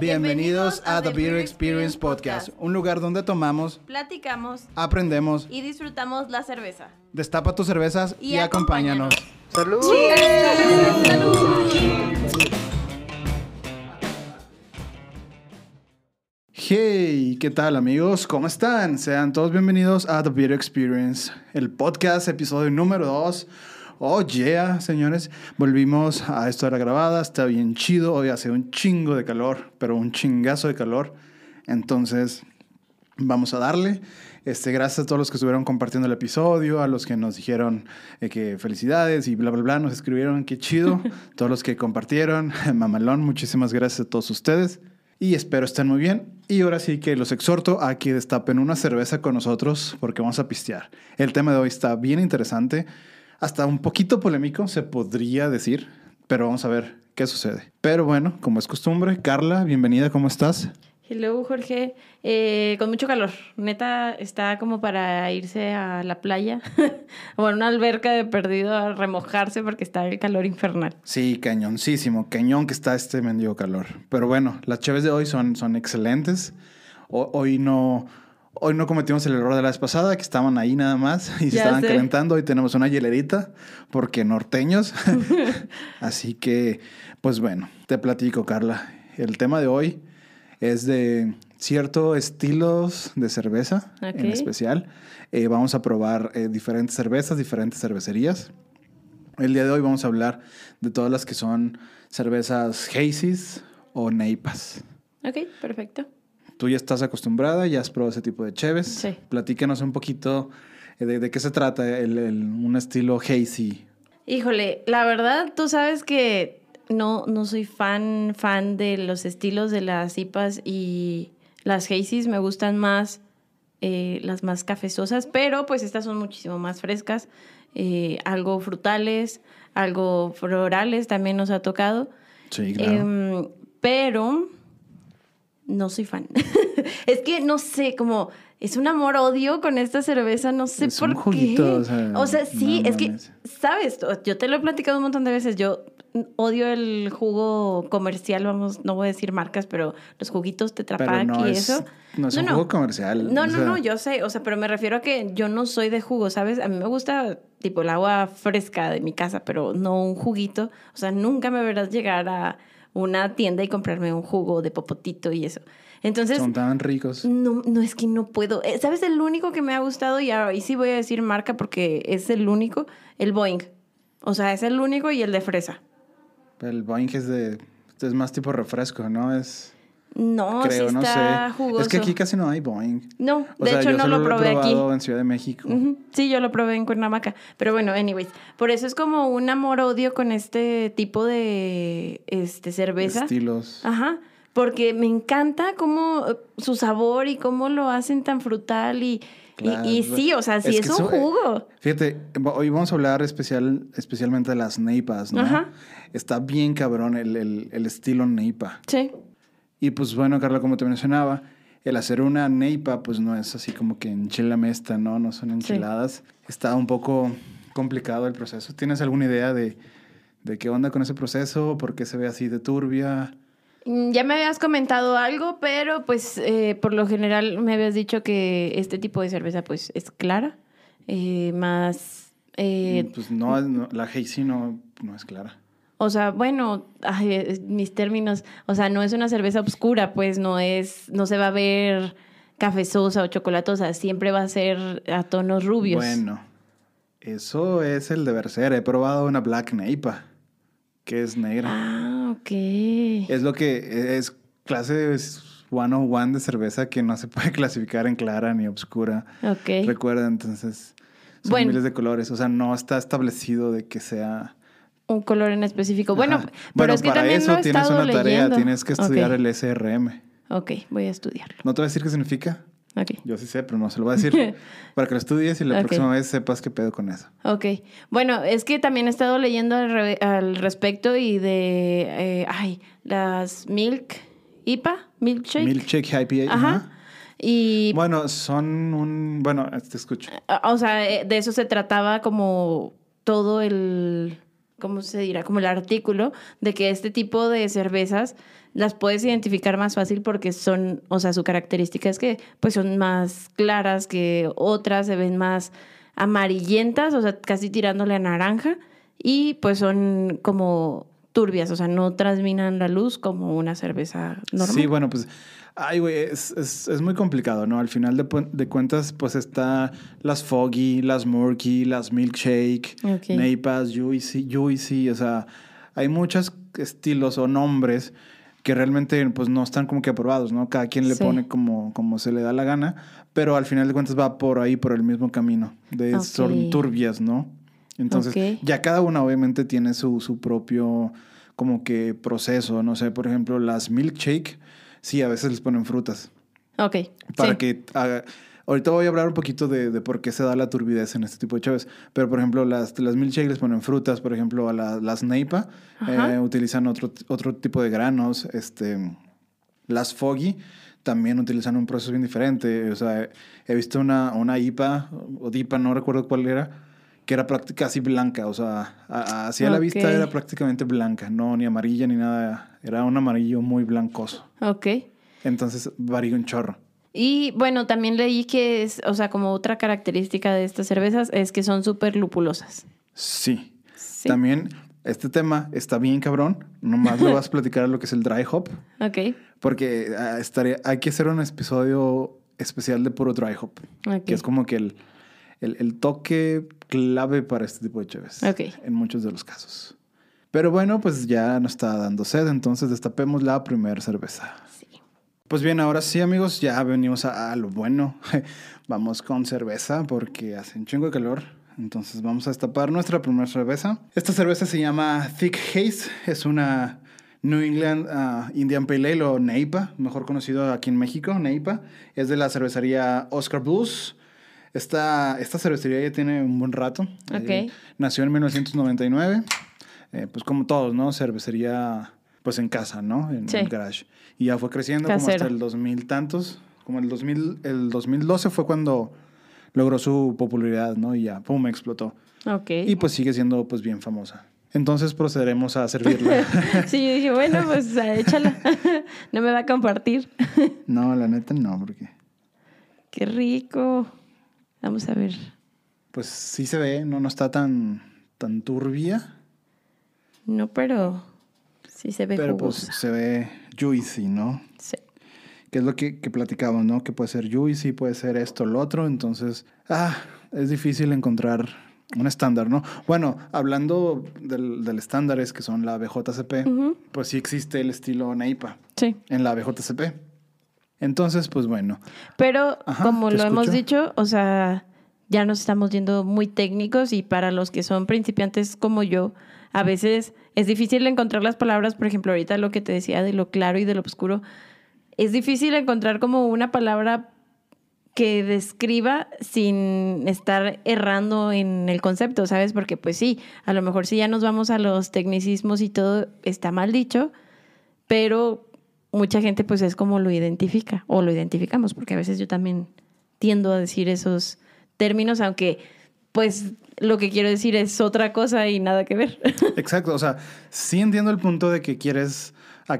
Bienvenidos a The Beer Experience Podcast, un lugar donde tomamos, platicamos aprendemos, y disfrutamos la cerveza. destapa tus cervezas y, Y acompáñanos. acompáñanos. ¡Salud! Hey, ¿qué tal amigos? ¿Cómo están? Sean todos bienvenidos a The Beer Experience, el podcast, episodio número 2. Oh yeah, señores, volvimos a esto de la grabada, está bien chido, hoy hace un chingo de calor, pero un chingazo de calor. Entonces, vamos a darle. Este, gracias a todos los que estuvieron compartiendo el episodio, a los que nos dijeron eh, que felicidades y bla, bla, bla, nos escribieron qué chido, todos los que compartieron, mamalón, muchísimas gracias a todos ustedes y espero estén muy bien. Y ahora sí que los exhorto a que destapen una cerveza con nosotros porque vamos a pistear. El tema de hoy está bien interesante, hasta un poquito polémico, se podría decir, pero vamos a ver qué sucede. Pero bueno, como es costumbre, Carla, bienvenida, ¿cómo estás? Hello, Jorge. Eh, con mucho calor. Neta, está como para irse a la playa o a una alberca de perdido a remojarse porque está el calor infernal. Sí, cañoncísimo, cañón que está este mendigo calor. Pero bueno, las chaves de hoy son, son excelentes. O- hoy no... Hoy no cometimos el error de la vez pasada, que estaban ahí nada más y se Ya estaban sé. calentando. Hoy tenemos una hielerita, porque norteños. Así que, pues bueno, te platico, Carla. El tema de hoy es de ciertos estilos de cerveza en Ok. especial. Eh, vamos a probar eh, diferentes cervezas, diferentes cervecerías. El día de hoy vamos a hablar de todas las que son cervezas hazies o neipas. Ok, perfecto. Tú ya estás acostumbrada, ya has probado ese tipo de cheves. Sí. Platícanos un poquito eh, de, de qué se trata el- el- un estilo hazy. Híjole, la verdad, tú sabes que no, no soy fan, fan de los estilos de las IPAs y las hazies. Me gustan más eh, las más cafezosas, pero pues estas son muchísimo más frescas. eh, algo frutales, algo florales también nos ha tocado. Sí, claro. Em, pero no soy fan. es que no sé, como es un amor-odio con esta cerveza, no sé Es por un qué. juguito, o sea, o sea, sí, no es que. ¿sabes? Yo te lo he platicado un montón de veces. Yo odio el jugo comercial, vamos, no voy a decir marcas, pero los juguitos Pero Tetrapack no y es, eso. no es No, un no. juego comercial. No, no, sea, no, yo sé, o sea, pero me refiero a que yo no soy de jugo, ¿sabes? A mí me gusta tipo el agua fresca de mi casa, pero no un juguito. O sea, nunca me verás llegar a una tienda y comprarme un jugo de popotito y eso. Entonces, Son tan ricos. no, no es que no puedo. Eh, ¿Sabes el único que me ha gustado? Y ahí sí voy a decir marca porque es el único, el Boeing. O sea, es el único y el de fresa. El Boeing es de... Es más tipo refresco, ¿no? Es... No, creo, sí no está sé. jugoso. Es que aquí casi no hay Boeing. No, O de sea, hecho yo no solo lo probé he aquí. en Ciudad de México. Sí, yo lo probé en Cuernavaca. Pero bueno, anyways. Por eso es como un amor-odio con este tipo de este, cerveza. Estilos. Ajá. Porque me encanta cómo eh, su sabor y cómo lo hacen tan frutal y, y- Claro, y, sí, o sea, sí es, que un eso, eh, jugo. Fíjate, hoy vamos a hablar especial, especialmente de las neipas, ¿no? Ajá. Está bien cabrón el, el- el estilo neipa. Sí. Y pues bueno, Carla, como te mencionaba, el hacer una neipa pues no es así como que enchilame esta, ¿no? No son enchiladas. Está un poco complicado el proceso. ¿Tienes alguna idea de, de qué onda con ese proceso? ¿Por qué se ve así de turbia? Mm, Ya me habías comentado algo, pero pues eh, por lo general me habías dicho que este tipo de cerveza pues es clara, eh, más... eh, pues no, es- no, la hazy no, no es clara. O sea, bueno, ay, es- mis términos, o sea, no es una cerveza oscura, pues no es, no se va a ver cafezosa o chocolatosa, siempre va a ser a tonos rubios. Bueno, eso es el deber ser. He probado una Black Neipa, que es negra. Ah, ok. Es lo que es clase de 101 de cerveza que no se puede clasificar en clara ni oscura. Ok. Recuerda, entonces, son Bueno. miles de colores. O sea, no está establecido de que sea... Un color en específico. Bueno, Ajá. pero Bueno, es que para también eso lo he tienes una tarea, tienes que estudiar el SRM. Ok, voy a estudiarlo. No te voy a decir qué significa. Ok. Yo sí sé, pero no se lo voy a decir para que lo estudies y la próxima vez sepas qué pedo con eso. Ok. Bueno, es que también he estado leyendo al, re- al respecto y de, eh, ay, las Milk IPA, Milkshake. Milkshake IPA. Ajá. ajá. Y, Bueno, son un... Bueno, te escucho. o sea, eh, de eso se trataba como todo el, ¿cómo se dirá? Como el artículo de que este tipo de cervezas las puedes identificar más fácil porque son, o sea, su característica es que pues son más claras que otras, se ven más amarillentas, o sea, casi tirándole a naranja y pues son como turbias, o sea, no transminan la luz como una cerveza normal. Sí, bueno, pues, ay, güey, es, es, es, muy complicado, ¿no? Al final de, de, cuentas, pues está las Foggy, las Murky, las Milkshake, okay. Neipas, Juicy, Juicy, o sea, hay muchos estilos o nombres que realmente pues no están como que aprobados, ¿no? Cada quien le sí. pone como, como se le da la gana, pero al final de cuentas va por ahí, por el mismo camino, de okay. son turbias, ¿no? Entonces, okay. ya cada una obviamente tiene su, su propio como que proceso, no sé, por ejemplo, las milkshake, sí, a veces les ponen frutas. Ok. Para sí. que haga... Ahorita voy a hablar un poquito de, de, por qué se da la turbidez en este tipo de chaves. Pero, por ejemplo, las, las milkshake les ponen frutas. Por ejemplo, a la, las neipa eh, utilizan otro, otro tipo de granos. Este, las foggy también utilizan un proceso bien diferente. O sea, he visto una, una IPA o DIPA, no recuerdo cuál era, que era casi blanca. O sea, hacia okay. la vista era prácticamente blanca. No, ni amarilla ni nada. Era un amarillo muy blancoso. Ok. Entonces varía un chorro. Y bueno, también leí que es, o sea, como otra característica de estas cervezas es que son súper lupulosas. Sí. sí. También este tema está bien cabrón. Nomás lo vas a platicar lo que es el dry hop. Ok. Porque uh, estaría, hay que hacer un episodio especial de puro dry hop. Okay. Que es como que el, el, el, toque clave para este tipo de chaves. Ok. En muchos de los casos. Pero bueno, pues ya nos está dando sed, entonces destapemos la primera cerveza. Sí. Pues bien, ahora sí, amigos, ya venimos a, a lo bueno. Vamos con cerveza porque hace un chingo de calor. Entonces vamos a destapar nuestra primera cerveza. Esta cerveza se llama Thick Haze. Es una New England uh, Indian Pale Ale o NEIPA, mejor conocido aquí en México, NEIPA. Es de la cervecería Oscar Blues. Esta, esta cervecería ya tiene un buen rato. Okay. Eh, nació en 1999. Eh, pues como todos, ¿no? Cervecería pues en casa, ¿no? En sí. el garage. Y ya fue creciendo Casero. como hasta el 2000 tantos. Como el 2000, el 2012 fue cuando logró su popularidad, ¿no? Y ya, pum, explotó. Ok. Y pues sigue siendo pues bien famosa. Entonces procederemos a servirla. sí, yo dije, bueno, pues échala. no me va a compartir. no, la neta no, porque... Qué rico. Vamos a ver. Pues sí se ve, no, no está tan, tan turbia. No, pero sí se ve Pero jugosa. pues se ve juicy, ¿no? Sí. Que es lo que, que platicamos, ¿no? Que puede ser juicy, puede ser esto, lo otro. Entonces, ah, es difícil encontrar un estándar, ¿no? Bueno, hablando del, del estándares que son la BJCP, uh -huh. pues sí existe el estilo NEIPA sí. en la BJCP. Entonces, pues bueno. Pero Ajá, como lo escucho? hemos dicho, o sea, ya nos estamos yendo muy técnicos y para los que son principiantes como yo, a veces es difícil encontrar las palabras, por ejemplo, ahorita lo que te decía de lo claro y de lo oscuro, es difícil encontrar como una palabra que describa sin estar errando en el concepto, ¿sabes? Porque pues sí, a lo mejor si ya nos vamos a los tecnicismos y todo está mal dicho, pero mucha gente pues es como lo identifica o lo identificamos, porque a veces yo también tiendo a decir esos términos, aunque pues lo que quiero decir es otra cosa y nada que ver. Exacto, o sea, sí entiendo el punto de que quieres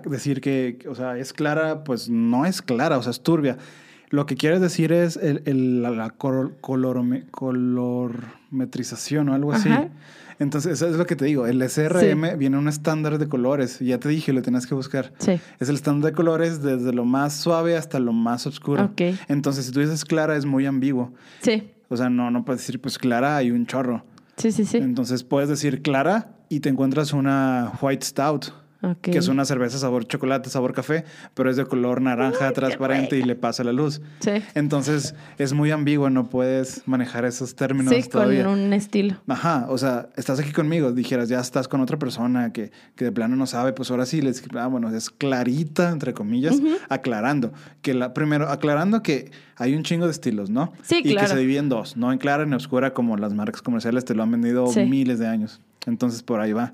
decir que, o sea, es clara, pues no es clara, o sea, es turbia. Lo que quieres decir es el, el, la, la color, colormetrización o algo así. Ajá. Entonces, eso es lo que te digo. El SRM sí. viene un estándar de colores. Ya te dije, lo tenías que buscar. Sí. Es el estándar de colores desde lo más suave hasta lo más oscuro. Okay. Entonces, si tú dices clara, es muy ambiguo. Sí. O sea, no, no puedes decir, pues clara hay un chorro. Sí, sí, sí. Entonces, puedes decir clara y te encuentras una white stout. Okay. Que es una cerveza sabor chocolate, sabor café, pero es de color naranja Uy, transparente y le pasa la luz. Sí. Entonces es muy ambiguo, no puedes manejar esos términos sí, todavía. con un estilo. Ajá, o sea, estás aquí conmigo, dijeras, ya estás con otra persona que, que de plano no sabe, pues ahora sí, les, ah, bueno, es clarita, entre comillas, uh -huh. aclarando. Que la, primero, aclarando que hay un chingo de estilos, ¿no? Sí, y claro. que se divide en dos, no en clara ni oscura como las marcas comerciales te lo han vendido sí. miles de años. Entonces por ahí va.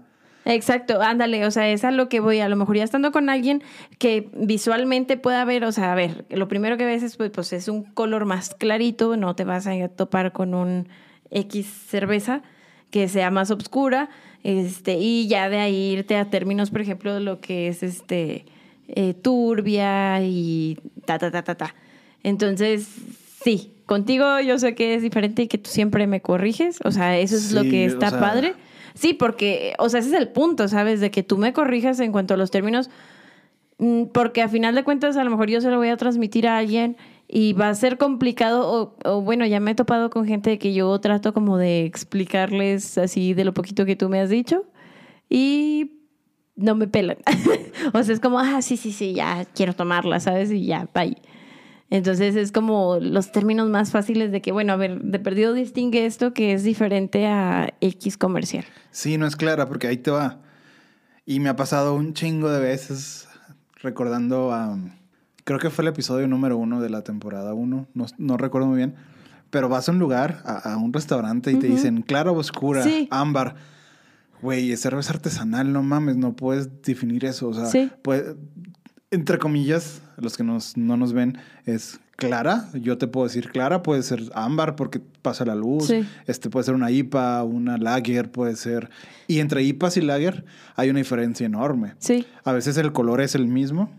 Exacto, ándale, o sea, es a lo que voy, a lo mejor ya estando con alguien que visualmente pueda ver, o sea, a ver, lo primero que ves es, pues, pues es un color más clarito, no te vas a topar con un X cerveza, que sea más oscura, este, y ya de ahí irte a términos, por ejemplo, de lo que es este eh, turbia y ta, ta, ta, ta, ta. Entonces, sí, contigo yo sé que es diferente y que tú siempre me corriges, o sea, eso es lo que o está sea- padre. Sí, porque, o sea, ese es el punto, ¿sabes? De que tú me corrijas en cuanto a los términos, mm, porque a final de cuentas a lo mejor yo se lo voy a transmitir a alguien y va a ser complicado, o, o bueno, ya me he topado con gente que yo trato como de explicarles así de lo poquito que tú me has dicho y no me pelan. o sea, es como, ah, sí, sí, sí, ya quiero tomarla, ¿sabes? Y ya, bye. Entonces es como los términos más fáciles de que, bueno, a ver, de perdido distingue esto que es diferente a X comercial. Sí, no es clara porque ahí te va. Y me ha pasado un chingo de veces recordando a... Creo que fue el episodio número uno de la temporada uno, no, no recuerdo muy bien. Pero vas a un lugar, a, a un restaurante y te dicen clara o oscura, Sí. ámbar. Güey, es cerveza artesanal, no mames, no puedes definir eso. O sea, Sí. entre comillas, los que nos, no nos ven, es clara. Yo te puedo decir clara, puede ser ámbar porque pasa la luz. Sí. Este puede ser una IPA, una lager, puede ser. Y entre IPAs y lager hay una diferencia enorme. Sí. A veces el color es el mismo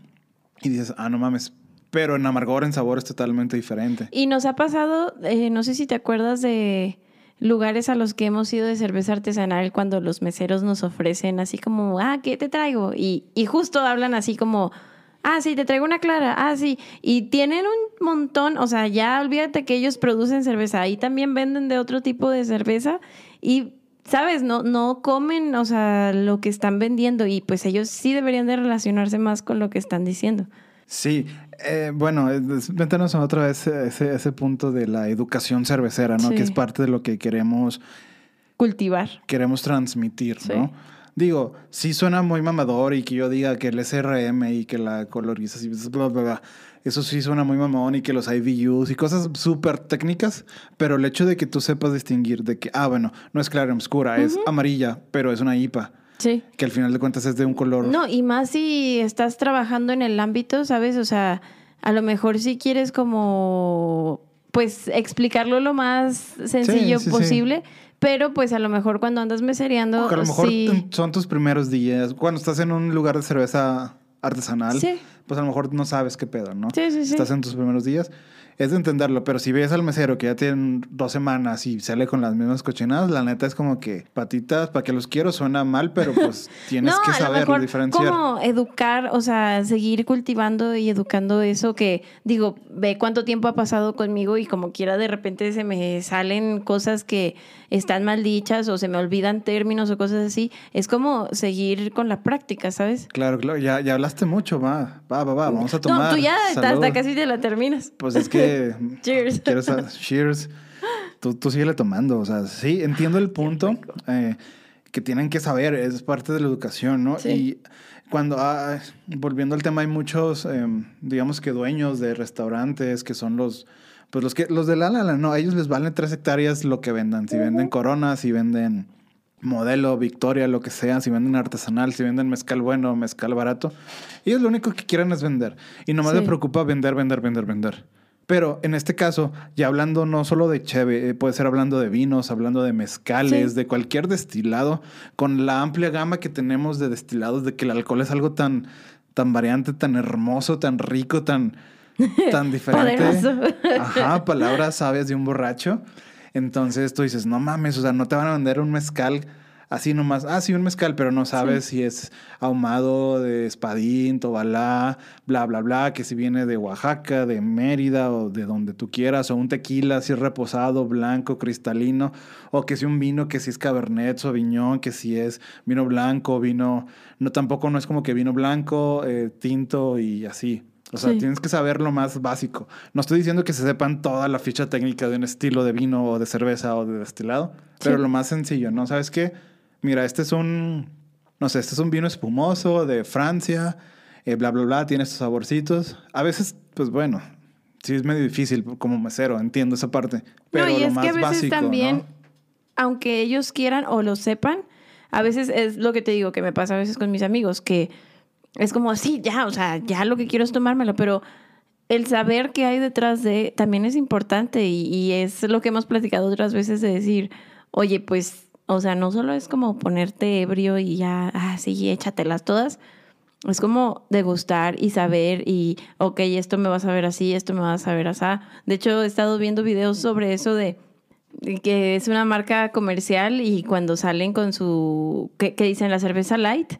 y dices, ah, no mames. Pero en amargor, en sabor es totalmente diferente. Y nos ha pasado, eh, no sé si te acuerdas de lugares a los que hemos ido de cerveza artesanal cuando los meseros nos ofrecen así como, ah, ¿qué te traigo? Y, y justo hablan así como, ah, sí, te traigo una clara, ah, sí. Y tienen un montón, o sea, ya olvídate que ellos producen cerveza, ahí también venden de otro tipo de cerveza y... ¿Sabes? No, no comen, o sea, lo que están vendiendo y pues ellos sí deberían de relacionarse más con lo que están diciendo. Sí, eh, bueno, eh, métenos otra vez ese, ese punto de la educación cervecera, ¿no? Sí. Que es parte de lo que queremos, Cultivar. queremos transmitir, Sí. ¿no? Digo, sí suena muy mamador y que yo diga que el SRM y que la colorización, bla, bla, bla. Eso sí suena muy mamón y que los IVUs y cosas súper técnicas, pero el hecho de que tú sepas distinguir de que, ah, bueno, no es clara oscura, es amarilla, pero es una IPA, Sí. que al final de cuentas es de un color. No, y más si estás trabajando en el ámbito, ¿sabes? O sea, a lo mejor si quieres como, pues, explicarlo lo más sencillo sí, sí. posible, pero pues a lo mejor cuando andas mesereando, Porque a lo mejor sí. son tus primeros días. Cuando estás en un lugar de cerveza artesanal, Sí. pues a lo mejor no sabes qué pedo, ¿no? Sí, sí, sí. Estás en tus primeros días. Es de entenderlo, pero si ves al mesero que ya tiene dos semanas y sale con las mismas cochinadas, la neta es como que patitas, ¿para qué los quiero? Suena mal, pero pues tienes no, que saber diferenciar. como educar, o sea, seguir cultivando y educando eso que, digo, ve cuánto tiempo ha pasado conmigo y como quiera de repente se me salen cosas que están mal dichas o se me olvidan términos o cosas así. Es como seguir con la práctica, ¿sabes? Claro, claro, ya, ya hablaste mucho, va, va, va, va, vamos a tomar. No, tú ya hasta, casi te la terminas. Pues es que. Cheers. ¿Quieres a- cheers. Tú, tú síguele tomando. O sea, sí, entiendo el punto eh, que tienen que saber. Es parte de la educación, ¿no? Sí. Y cuando. ah, volviendo al tema, hay muchos, em, digamos que dueños de restaurantes que son los. Pues los que los de la Lala, no, a ellos les valen tres hectáreas lo que vendan. Si venden coronas, si venden modelo, Victoria, lo que sea, si venden artesanal, si venden mezcal bueno, mezcal barato. Ellos lo único que quieren es vender. Y nomás Sí. les preocupa vender, vender, vender, vender. Pero en este caso, ya hablando no solo de cheve, eh, puede ser hablando de vinos, hablando de mezcales, Sí. de cualquier destilado, con la amplia gama que tenemos de destilados, de que el alcohol es algo tan, tan variante, tan hermoso, tan rico, tan, tan diferente. Ajá, palabras sabias de un borracho. Entonces tú dices, no mames, o sea, no te van a vender un mezcal así nomás. Ah, sí, un mezcal, pero no sabes si es ahumado de espadín, tobalá, bla, bla, bla, que si viene de Oaxaca, de Mérida o de donde tú quieras, o un tequila así reposado, blanco, cristalino, o que si un vino, que si es Cabernet, Sauvignon, que si es vino blanco, vino, no, tampoco no es como que vino blanco, eh, tinto y así. O sea, Sí. tienes que saber lo más básico. No estoy diciendo que se sepan toda la ficha técnica de un estilo de vino o de cerveza o de destilado, pero Sí. lo más sencillo, ¿no? ¿Sabes qué? Mira, este es un, no sé, este es un vino espumoso de Francia, eh, bla, bla, bla, tiene estos saborcitos. A veces, pues bueno, sí es medio difícil como mesero, entiendo esa parte. Pero no, y lo es más que a veces básico, también, ¿no? aunque ellos quieran o lo sepan, a veces es lo que te digo que me pasa a veces con mis amigos, que es como así, ya, o sea, ya lo que quiero es tomármelo, pero el saber qué hay detrás de también es importante y, y es lo que hemos platicado otras veces de decir, oye, pues O sea, no solo es como ponerte ebrio y ya, ah, sí, échatelas todas. Es como degustar y saber y, ok, esto me vas a ver así, esto me vas a ver así. De hecho, he estado viendo videos sobre eso de que es una marca comercial y cuando salen con su, que, dicen la cerveza light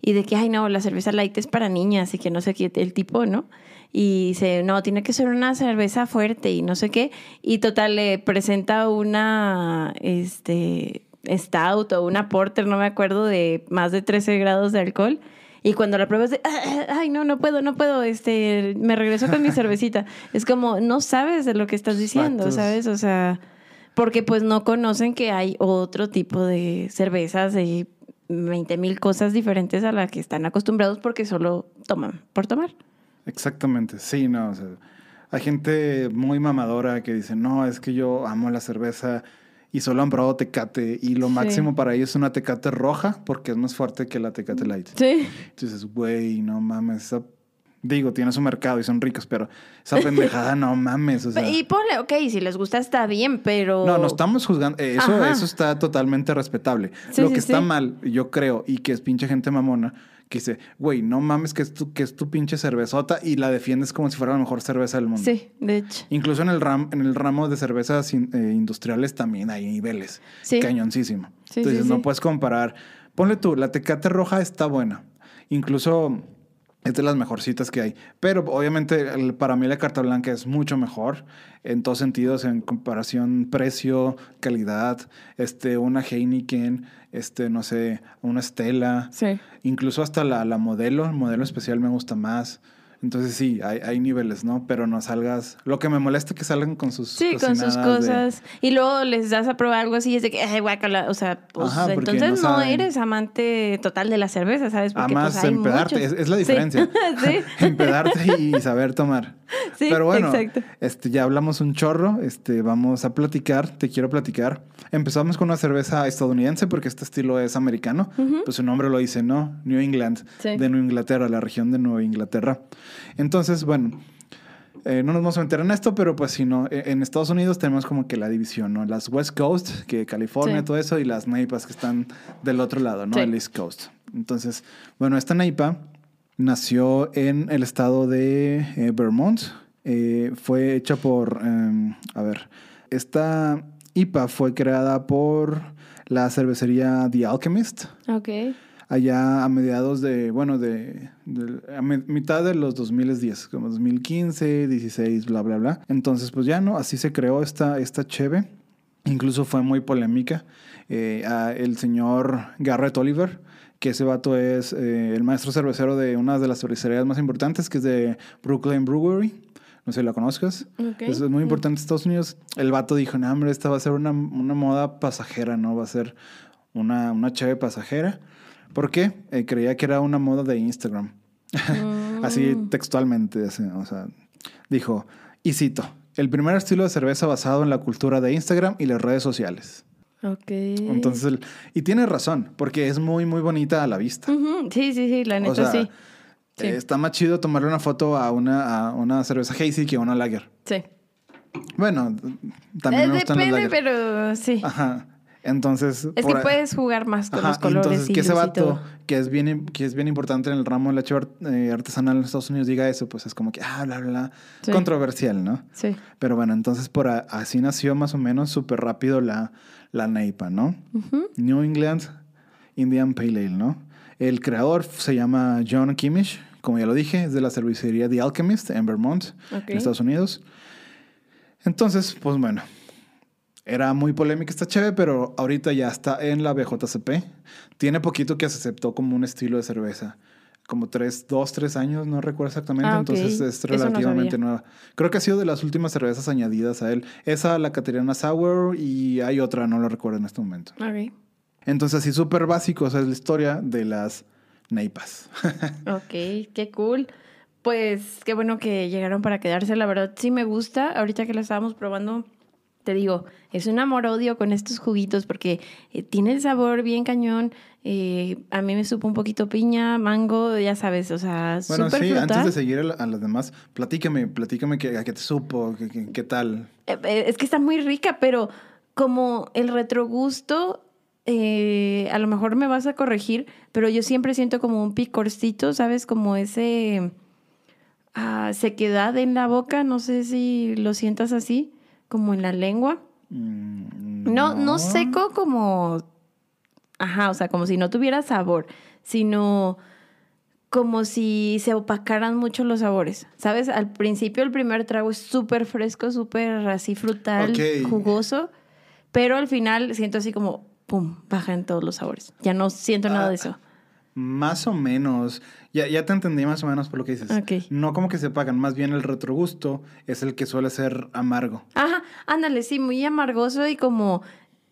y de que, ay no, la cerveza light es para niñas y que no sé qué, el tipo, ¿no? Y dice, no, tiene que ser una cerveza fuerte y no sé qué. Y total, le presenta una, este, stout o una porter, no me acuerdo, de más de 13 grados de alcohol. Y cuando la pruebas de, ay, no, no puedo, no puedo, este, me regreso con mi cervecita. Es como, no sabes de lo que estás diciendo, ¿sabes? O sea, porque pues no conocen que hay otro tipo de cervezas de 20 mil cosas diferentes a las que están acostumbrados porque solo toman por tomar. Exactamente, sí, no, o sea, hay gente muy mamadora que dice, no, es que yo amo la cerveza y solo han probado tecate y lo máximo para ellos es una tecate roja porque es más fuerte que la tecate light. Sí. Entonces, güey, no mames, esa Digo, tiene su mercado y son ricos, pero esa pendejada no mames. O sea. Y ponle, ok, si les gusta está bien, pero. No, no estamos juzgando. Eh, eso, eso está totalmente respetable. Lo que está mal, yo creo, y que es pinche gente mamona, que dice, güey, no mames que es, tu, que es tu pinche cervezota y la defiendes como si fuera la mejor cerveza del mundo. Sí, de hecho. Incluso en el, ram, en el ramo de cervezas eh, industriales también hay niveles. Sí. Cañoncísimo. Entonces no puedes comparar. Ponle tú, la tecate roja está buena. Incluso es de las mejorcitas que hay. Pero obviamente para mí la carta blanca es mucho mejor en todos sentidos, en comparación precio, calidad, este, una Heineken, este, no sé, una Stella. Sí. Incluso hasta la, la modelo, el modelo especial me gusta más. Entonces sí, hay, hay, niveles, ¿no? Pero no salgas... Lo que me molesta es que salgan con sus Sí, con sus cosas. Y luego les das a probar algo así y es de que, ay, guacala. O sea, pues entonces no, eres amante total de la cerveza, ¿sabes? Porque pues, hay empedarte, es, es, la diferencia. Sí. empedarte y saber tomar. Sí, Pero bueno, este, ya hablamos un chorro, este, vamos a platicar, te quiero platicar. Empezamos con una cerveza estadounidense porque este estilo es americano, pues su nombre lo dice, ¿no? New England, de Nueva Inglaterra, la región de Nueva Inglaterra. Entonces, bueno, eh, no nos vamos a meter en esto, pero pues si no, e, en Estados Unidos tenemos como que la división, ¿no? Las West Coast, que California, todo eso, y las NAIPAs que están del otro lado, ¿no? El East Coast. Entonces, bueno, esta NAIPA nació en el estado de eh, Vermont. Eh, fue hecha por, em, a ver, esta IPA fue creada por la cervecería The Alchemist. Ok. Allá a mediados de, bueno, de, a mitad de los 2010, como 2015, 16, bla, bla, bla. Entonces, pues ya no, así se creó esta, esta cheve. Incluso fue muy polémica. Eh, el señor Garrett Oliver, que ese vato es eh, el maestro cervecero de una de las cervecerías más importantes, que es de Brooklyn Brewery. No sé si la conozcas. Es muy importante en Estados Unidos. El vato dijo, no, hombre, esta va a ser una, una moda pasajera, ¿no? Va a ser una, una cheve pasajera. ¿Por qué? Eh, creía que era una moda de Instagram. Así mm. textualmente. o sea, dijo, y cito, el primer estilo de cerveza basado en la cultura de Instagram y las redes sociales. Ok. Entonces, y tiene razón, porque es muy, muy bonita a la vista. Sí, sí, sí, la neta sí. Eh, está más chido tomarle una foto a una, a una cerveza hazy que a una lager. Sí. Bueno, también eh, me gustan depende, las pero sí. Ajá. Entonces. Es que puedes jugar más con los colores. Entonces, que ese vato, que es, bien, que es bien importante en el ramo de la cheva eh, artesanal en Estados Unidos, diga eso, pues es como que, ah, bla, bla, bla. Controversial, ¿no? Sí. Pero bueno, entonces por así nació más o menos súper rápido la, la NEIPA, ¿no? New England Indian Pale Ale, ¿no? El creador se llama John Kimmich, como ya lo dije, es de la cervecería The Alchemist en Vermont, en Estados Unidos. Entonces, pues bueno, era muy polémica esta cheve, pero ahorita ya está en la BJCP. Tiene poquito que se aceptó como un estilo de cerveza como tres, dos, tres años, no recuerdo exactamente, ah, entonces es relativamente nueva. Creo que ha sido de las últimas cervezas añadidas a él. Esa, la Caterina Sour y hay otra, no lo recuerdo en este momento. Ok. Entonces, así súper básico, o sea, es la historia de las Neipas. ok, qué cool. Pues qué bueno que llegaron para quedarse, la verdad sí me gusta. Ahorita que la estábamos probando, te digo, es un amor-odio con estos juguitos porque eh, tiene el sabor bien cañón. Eh, a mí me supo un poquito piña, mango, ya sabes, o sea, Bueno, sí, antes de seguir a, las demás, platícame, platícame qué, a qué te supo, qué, tal. Eh, es que está muy rica, pero como el retrogusto eh, a lo mejor me vas a corregir, pero yo siempre siento como un picorcito, ¿sabes? Como ese ah, sequedad en la boca, no sé si lo sientas así, como en la lengua. Mm, No, no seco como, ajá, o sea, como si no tuviera sabor, sino como si se opacaran mucho los sabores, ¿sabes? Al principio el primer trago es súper fresco, súper así frutal, jugoso, pero al final siento así como, pum, bajan todos los sabores. Ya no siento nada de eso. Más o menos. Ya, ya te entendí más o menos por lo que dices. Ok. No como que se pagan, más bien el retrogusto es el que suele ser amargo. Ajá, ándale, sí, muy amargoso y como,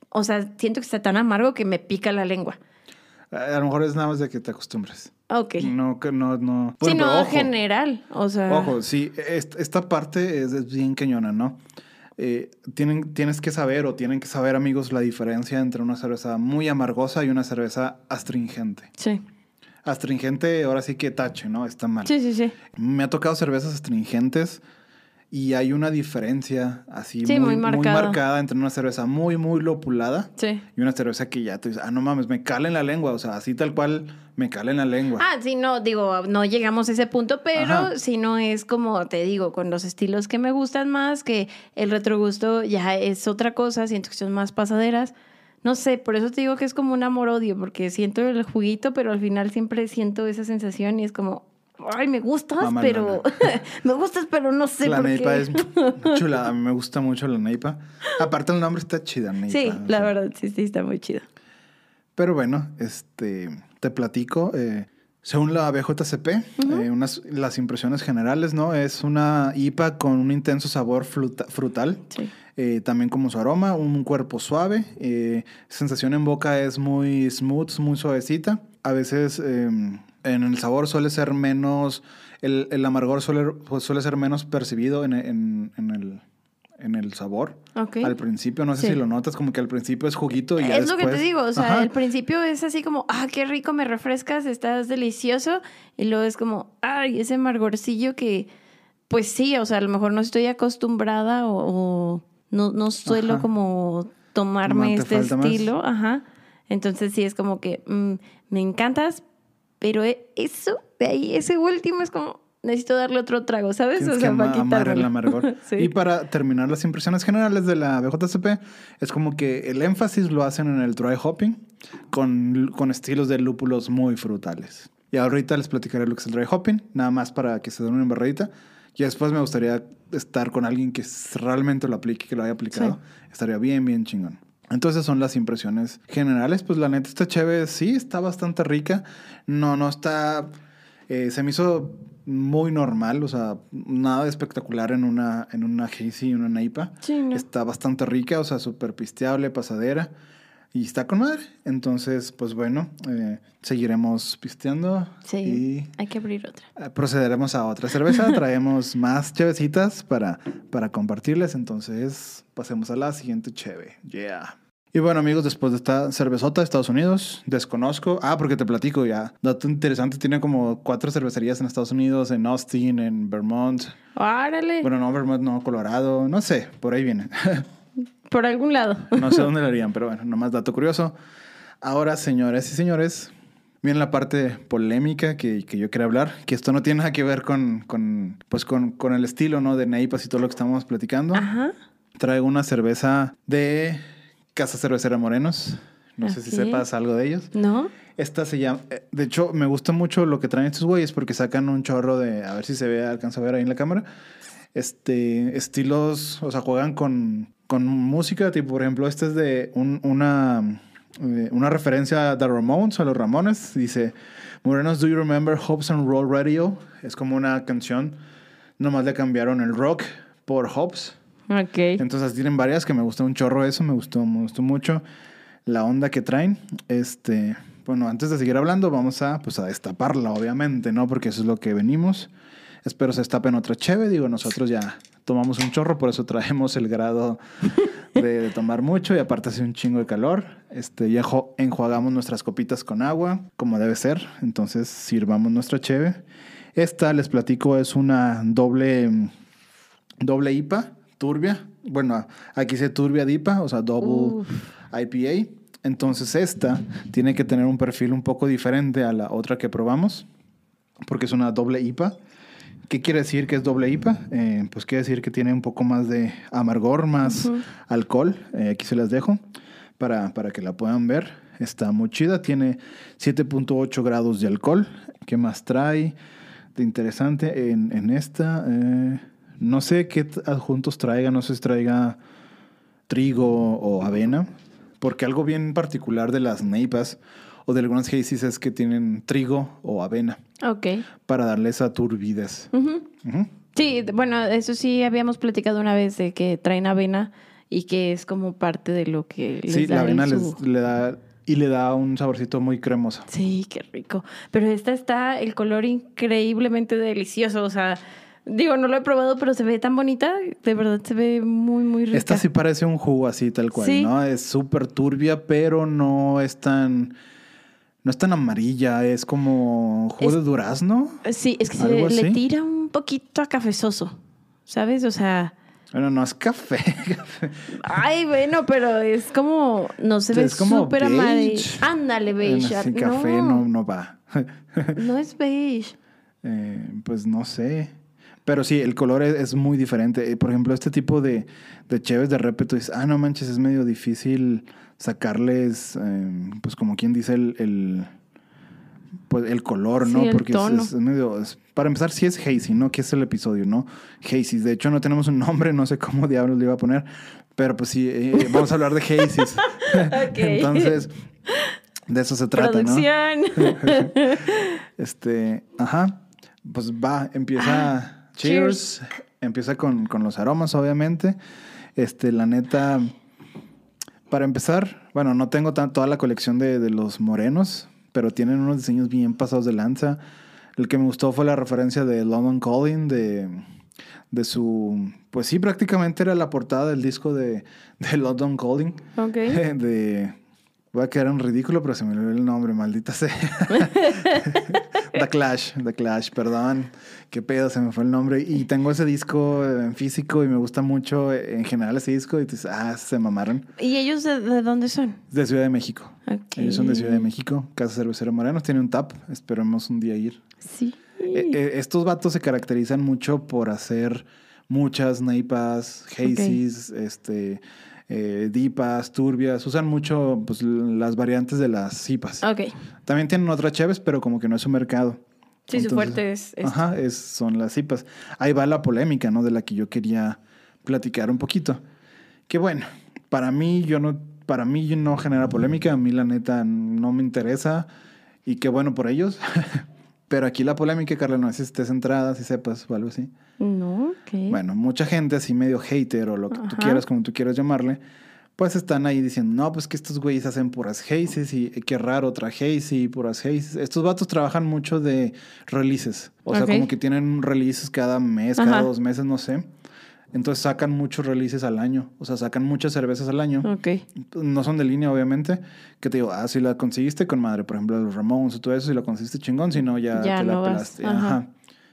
o sea, siento que está tan amargo que me pica la lengua. A lo mejor es nada más de que te acostumbres. Ok. No, que no, no. sí, Bueno, no, en general, o sea... Ojo, sí, est- esta parte es, es bien cañona, ¿no? Eh, tienen, tienes que saber o tienen que saber, amigos, la diferencia entre una cerveza muy amargosa y una cerveza astringente. Sí, Astringente, ahora sí que tache, ¿no? Está mal. sí, sí, sí. Me ha tocado cervezas astringentes y hay una diferencia así Sí, muy, muy marcada. marcada entre una cerveza muy, muy lopulada Sí. y una cerveza que ya te dices, ah, no mames, me cala en la lengua. O sea, así tal cual me cala en la lengua. Ah, sí, no, digo, no llegamos a ese punto, pero si no es como te digo, con los estilos que me gustan más, que el retrogusto ya es otra cosa, siento que son más pasaderas. No sé, por eso te digo que es como un amor-odio, porque siento el juguito, pero al final siempre siento esa sensación y es como, ay, me gustas, pero me gustas, pero no sé la por neipa qué. es chula, a mí me gusta mucho la neipa. Aparte el nombre está chida, neipa. Sí, la sea. verdad, sí, sí, está muy chido. Pero bueno, este, te platico. eh, según la BJCP, eh, unas, las impresiones generales, ¿no? Es una IPA con un intenso sabor fruta- frutal. Sí. Eh, también como su aroma, un cuerpo suave. eh, sensación en boca es muy smooth, muy suavecita. A veces eh, en el sabor suele ser menos, el, el amargor suele, pues, suele ser menos percibido en, en- en el, en el sabor. Al principio, no sé Sí. si lo notas, como que al principio es juguito y ya Es lo que te después- digo, o sea, al principio es así como, ah, qué rico, me refrescas, estás delicioso, y luego es como, ay, ese amargorcillo que, pues sí, o sea, a lo mejor no estoy acostumbrada o, o no, no suelo Ajá. como tomarme No, este falta más. estilo, ajá. Entonces sí es como que mm, me encantas, pero e- eso de ahí, ese último es como, necesito darle otro trago, ¿sabes? Tienes o sea, que para ama- el amargor. Sí. Y para terminar las impresiones generales de la BJCP, es como que el énfasis lo hacen en el dry hopping con, con estilos de lúpulos muy frutales. Y ahorita les platicaré lo que es el dry hopping, nada más para que se den una embarradita. Y después me gustaría estar con alguien que realmente lo aplique, que lo haya aplicado. Estaría bien, bien chingón. Entonces son las impresiones generales. Pues la neta, esta chévere sí está bastante rica. No, no está. eh, se me hizo muy normal, o sea, nada espectacular en una, en una hazy y una neipa. Sí, no. Está bastante rica, o sea, súper pisteable, pasadera. Y está con madre. Entonces, pues bueno, eh, seguiremos pisteando. Sí, Y hay que abrir otra. eh, procederemos a otra cerveza. Traemos más chevecitas para, para compartirles. Entonces, pasemos a la siguiente cheve. Yeah. Y bueno, amigos, después de esta cervezota de Estados Unidos, desconozco. Ah, porque te platico ya. Dato interesante: tiene como cuatro cervecerías en Estados Unidos, en Austin, en Vermont. Árale, Bueno, no, Vermont, no, Colorado. No sé, por ahí viene. por algún lado. No sé dónde lo harían, pero bueno, nomás dato curioso. Ahora, señores y señores, viene la parte polémica que, que yo quería hablar, que esto no tiene nada que ver con, con, pues con, con el estilo, ¿no? De Neipas y todo lo que estamos platicando. Ajá. Traigo una cerveza de Casa Cervecera Morenos. No sé si sepas algo de ellos. ¿No? Esta se llama... eh, De hecho, me gusta mucho lo que traen estos güeyes porque sacan un chorro de... A ver si se ve, alcanza a ver ahí en la cámara. Este, estilos, o sea, juegan con, con música, tipo, por ejemplo, este es de un- una, eh, una referencia a The Ramones, a los Ramones. Dice, Morenos, do you remember Hops and Roll Radio? Es como una canción, nomás le cambiaron el rock por Hops. Ok. Entonces tienen varias que me gustó un chorro eso, me gustó, me gustó mucho la onda que traen. Este, bueno, antes de seguir hablando, vamos a, pues, a destaparla, obviamente, ¿no? Porque eso es lo que venimos. Espero se destapen otra cheve. Digo, nosotros ya tomamos un chorro, por eso traemos el grado de, tomar mucho y aparte hace un chingo de calor. Este, ya enju- enjuagamos nuestras copitas con agua, como debe ser. Entonces, sirvamos nuestra cheve. Esta, les platico, es una doble doble IPA, turbia. Bueno, aquí dice turbia de IPA, o sea, double Uf. IPA. Entonces esta tiene que tener un perfil un poco diferente a la otra que probamos, porque es una doble IPA. ¿Qué quiere decir que es doble IPA? Eh, pues quiere decir que tiene un poco más de amargor, más alcohol. Eh, aquí se las dejo para, para que la puedan ver. Está muy chida, tiene 7.8 grados de alcohol. ¿Qué más trae de interesante en, en esta? Eh, no sé qué adjuntos traiga, no sé si traiga trigo o avena, porque algo bien particular de las neipas o de algunas hazies es que tienen trigo o avena. Ok. Para darle esa turbidez. Sí, bueno, eso sí habíamos platicado una vez de que traen avena y que es como parte de lo que les Sí, la avena le da y le da un saborcito muy cremoso. Sí, qué rico. Pero esta está el color increíblemente delicioso, o sea, Digo, no lo he probado, pero se ve tan bonita. De verdad, se ve muy, muy rica. Esta sí parece un jugo así, tal cual, ¿no? Es súper turbia, pero no es tan... No es tan amarilla, es como jugo de durazno. Sí, es que se le tira un poquito a cafezoso, ¿sabes? O sea... Bueno, no es café. Ay, bueno, pero es como... No se ve súper amarillo. Ándale, beige. Bueno, café no, no va. no es beige. Eh, pues no sé. Pero sí, el color es, muy diferente. Eh, por ejemplo, este tipo de, de cheves de repente dices, ah, no manches, es medio difícil sacarles, em, pues como quien dice, el, el, pues, el color, ¿no? Porque Es, medio... para empezar, sí es hazy, ¿no? Que es el episodio, ¿no? Hazy. De hecho, no tenemos un nombre, no sé cómo diablos le iba a poner. Pero pues sí, eh, vamos a hablar de hazys. Entonces, de eso se trata, Producción. ¿no? este, ajá. Pues va, empieza... Ah. Cheers. Empieza con, los aromas, obviamente. Este, la neta, para empezar, bueno, no tengo toda la colección de, los morenos, pero tienen unos diseños bien pasados de lanza. El que me gustó fue la referencia de London Calling, de, de su... Pues sí, prácticamente era la portada del disco de, de London Calling. Ok. De Voy a quedar en ridículo, pero se me olvidó el nombre, maldita sea. The Clash, The Clash, perdón. Qué pedo, se me fue el nombre. Y tengo ese disco en físico y me gusta mucho en general ese disco. Y dices, ah, se mamaron. ¿Y ellos de, dónde son? De Ciudad de México. Ellos son de Ciudad de México. Casa Cervecera Morenos. Tiene un tap. Esperemos un día ir. Sí. Eh, eh, estos vatos se caracterizan mucho por hacer muchas neipas, hazies, este eh, dipas, turbias, usan mucho pues, las variantes de las cipas. Ok. También tienen otras cheves, pero como que no es su mercado. Sí, su fuerte es... Ajá, es, son las cipas. Ahí va la polémica, ¿no? De la que yo quería platicar un poquito. Que bueno, para mí yo no, para mí no genera polémica, a mí la neta no me interesa y qué bueno por ellos. Pero aquí la polémica, Carla, no es si estés entrada, si sepas o algo así. No. Bueno, mucha gente así medio hater o lo que tú quieras, como tú quieras llamarle, pues están ahí diciendo, no, pues que estos güeyes hacen puras hazes y qué raro otra hazy, puras hazes. Estos vatos trabajan mucho de releases. O sea, como que tienen releases cada mes, cada dos meses, no sé. Entonces sacan muchos releases al año. O sea, sacan muchas cervezas al año. Ok. No son de línea, obviamente. Que te digo, ah, si la conseguiste con madre, por ejemplo, los Ramones o todo eso, si la conseguiste chingón, si no, ya, te la pelaste. Ajá.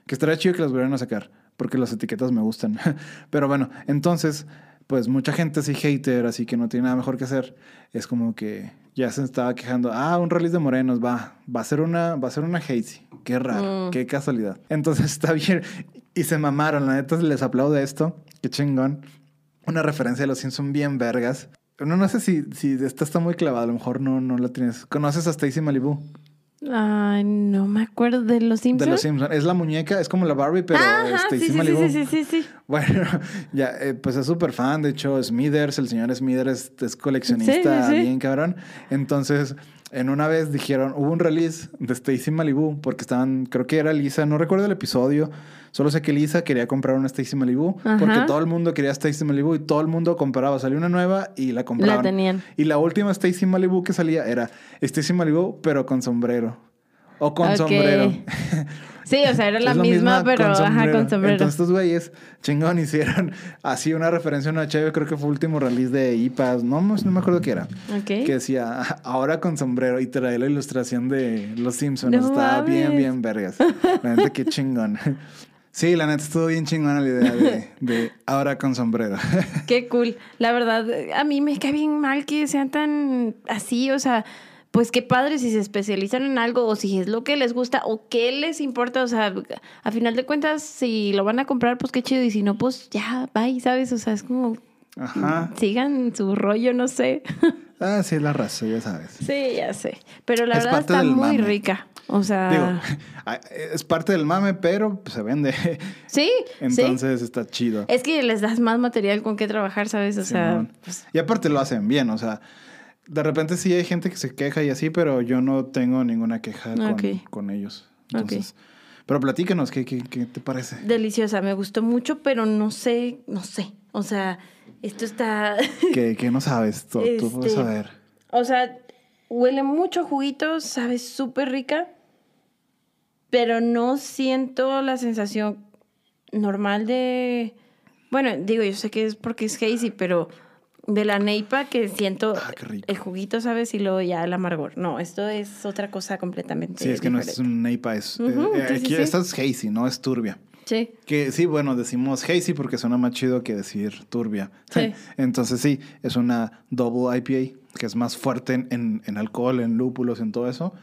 Que estaría chido que las volvieran a sacar, porque las etiquetas me gustan. Pero bueno, entonces, pues mucha gente así hater, así que no tiene nada mejor que hacer, es como que ya se estaba quejando, ah, un release de morenos, va, va a ser una, va a ser una hazy. Qué raro, mm. qué casualidad. Entonces está bien. Y se mamaron, la neta les aplaudo esto. Qué chingón. Una referencia de los Simpsons bien vergas. No, no sé si, si esta está muy clavada, a lo mejor no, no la tienes. ¿Conoces a Stacy Malibu? Ay, no me acuerdo de los Simpsons. De los Simpsons. Es la muñeca, es como la Barbie, pero Stacy sí, Malibu. Sí, sí, sí, sí, Bueno, ya, eh, pues es súper fan. De hecho, Smithers, el señor Smithers es, coleccionista bien cabrón. Entonces, en una vez dijeron, hubo un release de Stacy Malibu, porque estaban, creo que era Lisa, no recuerdo el episodio Solo sé que Lisa quería comprar una Stacy Malibu porque todo el mundo quería Stacy Malibu y todo el mundo compraba. Salió una nueva y la compraban. La tenían. Y la última Stacy Malibu que salía era Stacy Malibu, pero con sombrero. O con sombrero. Sí, o sea, era la misma, pero con ajá, con sombrero. Entonces estos güeyes chingón hicieron así una referencia a una chévere, creo que fue el último release de IPAs, no, no me acuerdo qué era. Que decía, ahora con sombrero y trae la ilustración de Los Simpsons. Estaba bien, bien vergas. La gente, qué chingón. Sí, la neta estuvo bien chingona la idea de, de ahora con sombrero. Qué cool. La verdad, a mí me cae bien mal que sean tan así, o sea, pues qué padre si se especializan en algo o si es lo que les gusta o qué les importa, o sea, a final de cuentas, si lo van a comprar, pues qué chido, y si no, pues ya, bye, ¿sabes? O sea, es como, Ajá. sigan su rollo, no sé. Ah, sí, es la raza, ya sabes. sí, ya sé. Pero la Es verdad está muy mame. rica. O sea, Digo, ah, es parte del mame, pero pues, se vende. sí, sí. Entonces está chido. Es que les das más material con qué trabajar, ¿sabes? O sea, pues, Y aparte lo hacen bien, o sea, de repente sí hay gente que se queja y así, pero yo no tengo ninguna queja con, ellos. Entonces, pero platícanos, ¿qué, qué, qué te parece? deliciosa, me gustó mucho, pero no sé, no sé. O sea, esto está... ¿Qué, qué no sabes? Tú, tú puedes Este, saber. O sea, huele mucho juguito, sabe súper rica, pero no siento la sensación normal de... Bueno, digo, yo sé que es porque es hazy, pero de la neipa que siento Ah, qué rico. el juguito, ¿sabes? Y luego ya el amargor. No, esto es otra cosa completamente Sí, es que no es un neipa, es... Eh, sí, aquí sí, sí. esta es hazy, no es turbia. Sí, Que sí, bueno, decimos hazy porque suena más chido que decir turbia. Sí. Entonces sí, es una double IPA que es más fuerte en, en- en alcohol, en lúpulos, en todo eso,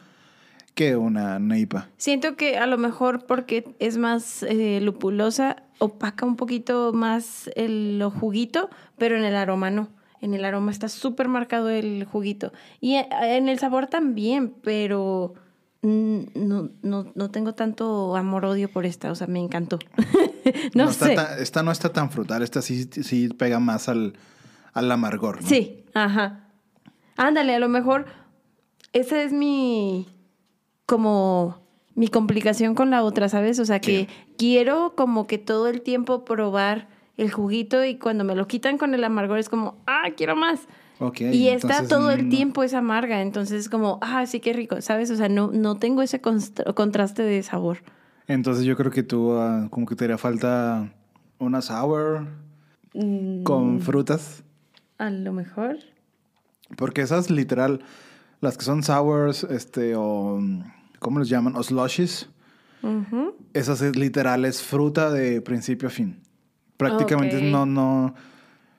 que una neipa. Siento que a lo mejor porque es más eh, lupulosa, opaca un poquito más el juguito, pero en el aroma no. En el aroma está súper marcado el juguito. Y eh, en el sabor también, pero no, no, no tengo tanto amor-odio por esta. O sea, me encantó. no, sé. tan- esta no está tan frutal, esta sí, sí pega más al, al amargor. ¿no? Sí, ajá. Ándale, a lo mejor esa es mi como mi complicación con la otra, ¿sabes? O sea, que quiero como que todo el tiempo probar el juguito y cuando me lo quitan con el amargor es como, ah, quiero más. Y esta entonces, todo el no. tiempo es amarga, entonces es como, ah, sí, qué rico, ¿sabes? O sea, no, no tengo ese contraste de sabor. Entonces yo creo que tú ah, como que te haría falta una sour Mm, con frutas. a lo mejor. Porque esas literal, las que son sours, este, o ¿cómo les llaman? O slushies. Ujú. Esas es literal, es fruta de principio a fin. Prácticamente Ok. no, no.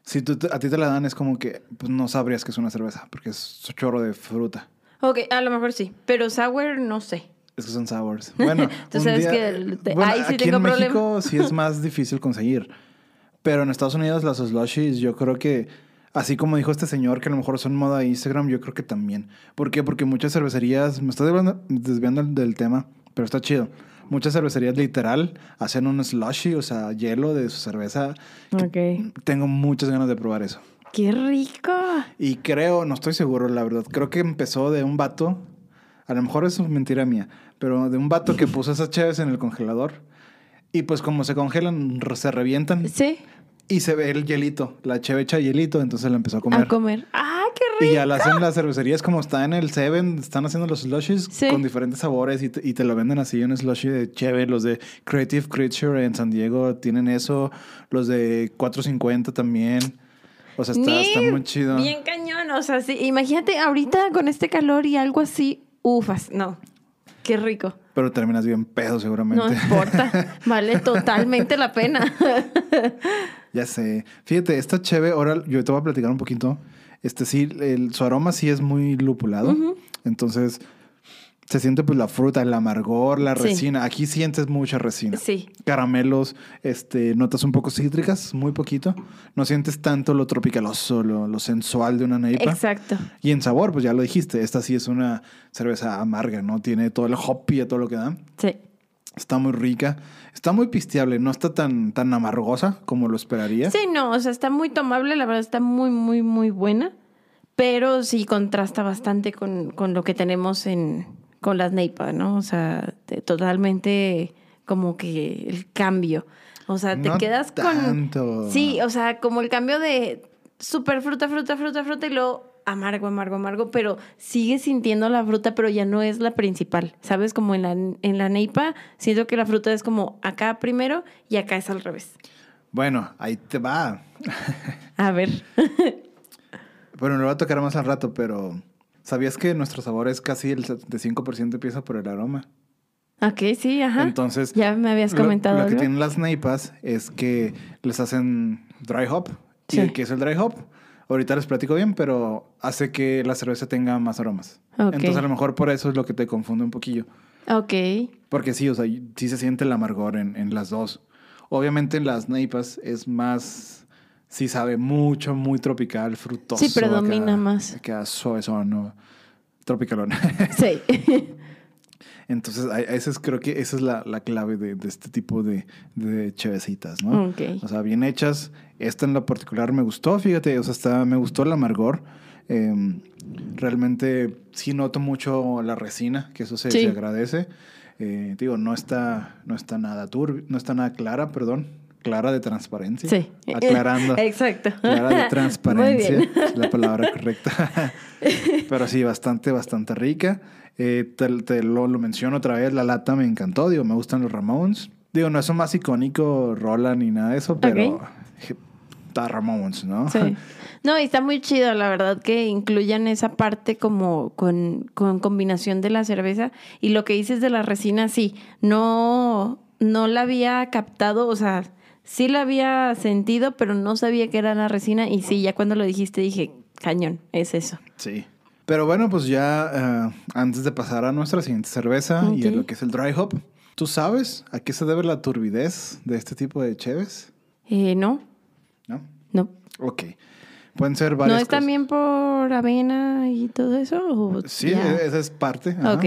Si tú, a ti te la dan, es como que pues, no sabrías que es una cerveza, porque es un chorro de fruta. Ok, a lo mejor sí, pero sour no sé. Es que son sours. Bueno, Tú sabes día- que el- te- bueno, ahí sí aquí tengo en problema. México sí es más difícil conseguir. Pero en Estados Unidos las slushies, yo creo que, así como dijo este señor, que a lo mejor son moda Instagram, yo creo que también. ¿Por qué? Porque muchas cervecerías, me estoy desviando, desviando del tema, pero está chido. Muchas cervecerías literal hacen un slushy, o sea, hielo de su cerveza. que Ok. Tengo muchas ganas de probar eso. ¡Qué rico! Y creo, no estoy seguro, la verdad. Creo que empezó de un vato. A lo mejor eso es mentira mía. Pero de un vato que puso esas chaves en el congelador. Y pues como se congelan, se revientan. Sí, Y se ve el hielito. La cheve echa hielito. Entonces la empezó a comer. a comer. ¡Ah, qué rico! y ya la hacen las cervecerías como está en el Seven. Están haciendo los slushies Sí. con diferentes sabores. Y te, y te lo venden así, un slushy de cheve. Los de Creative Creature en San Diego tienen eso. Los de 450 también. O sea, está, está muy chido. Bien cañón, o sea, sí, imagínate ahorita con este calor y algo así, ufas, no, qué rico. Pero terminas bien pedo seguramente. No importa, vale totalmente la pena. ya sé. Fíjate, esta cheve, ahora yo te voy a platicar un poquito. Este sí, el- su aroma sí es muy lupulado. Entonces, se siente pues la fruta, el amargor, la Sí. resina. Aquí sientes mucha resina. Sí, Caramelos, este, notas un poco cítricas, muy poquito. No sientes tanto lo tropicaloso, lo, lo sensual de una neipa. exacto. Y en sabor, pues ya lo dijiste, esta sí es una cerveza amarga, ¿no? Tiene todo el hop y todo lo que da. Sí. Está muy rica. Está muy pisteable. No está tan, tan amargosa como lo esperaría. Sí, no, o sea, está muy tomable, la verdad está muy, muy, muy buena, pero sí contrasta bastante con, con lo que tenemos en, con las Neipa, ¿no? O sea, te- totalmente como que el cambio. O sea, te quedas tanto. con... Sí, o sea, como el cambio de super fruta, fruta, fruta, fruta y luego amargo, amargo, amargo, pero sigues sintiendo la fruta, pero ya no es la principal, ¿sabes? Como en la, en la Neipa, siento que la fruta es como acá primero y acá es al revés. Bueno, ahí te va. A ver. Bueno, lo voy a tocar más al rato, pero ¿sabías que nuestro sabor es casi el 75% empieza por el aroma? Ok, sí, ajá. Entonces, ya me habías comentado Lo, que tienen las neipas es que les hacen dry hop. ¿Y Sí. qué es el dry hop? Ahorita les platico bien, pero hace que la cerveza tenga más aromas. Ok. Entonces, a lo mejor por eso es lo que te confunde un poquillo. Ok. Porque sí, o sea, sí se siente el amargor en, en las dos. Obviamente en las neipas es más, sí sabe mucho, muy tropical, frutoso. Sí, predomina más. Acá suave, ¿no? Tropicalón. Sí. Entonces, a- esa es, creo que esa es la, la clave de, de este tipo de, de chevecitas, ¿no? Ok. O sea, bien hechas. Esta en lo particular me gustó, fíjate, o sea, está, me gustó el amargor. Eh, realmente sí noto mucho la resina, que eso se, Sí. se agradece. Eh, digo, no está, no está nada turbia, no está nada clara, perdón, clara de transparencia. Sí. Aclarando. Exacto. Clara de transparencia, Muy bien. es la palabra correcta. Pero sí, bastante, bastante rica. Eh, te te lo, lo menciono otra vez, la lata me encantó, digo, me gustan los Ramones. Digo, no es un más icónico Roland ni nada de eso, pero. Está Ramones, ¿no? Sí. No, y está muy chido, la verdad, que incluyan esa parte como con, con combinación de la cerveza. Y lo que dices de la resina, sí, no, no la había captado, o sea, sí la había sentido, pero no sabía que era la resina. Y sí, ya cuando lo dijiste dije, cañón, es eso. Sí. Pero bueno, pues ya eh, antes de pasar a nuestra siguiente cerveza y a lo que es el dry hop, ¿tú sabes a qué se debe la turbidez de este tipo de cheves? Eh, no, ¿No? Ok. Pueden ser varias ¿No es cosas. también por avena y todo eso? o Sí, ya? esa es parte. ajá. Ok.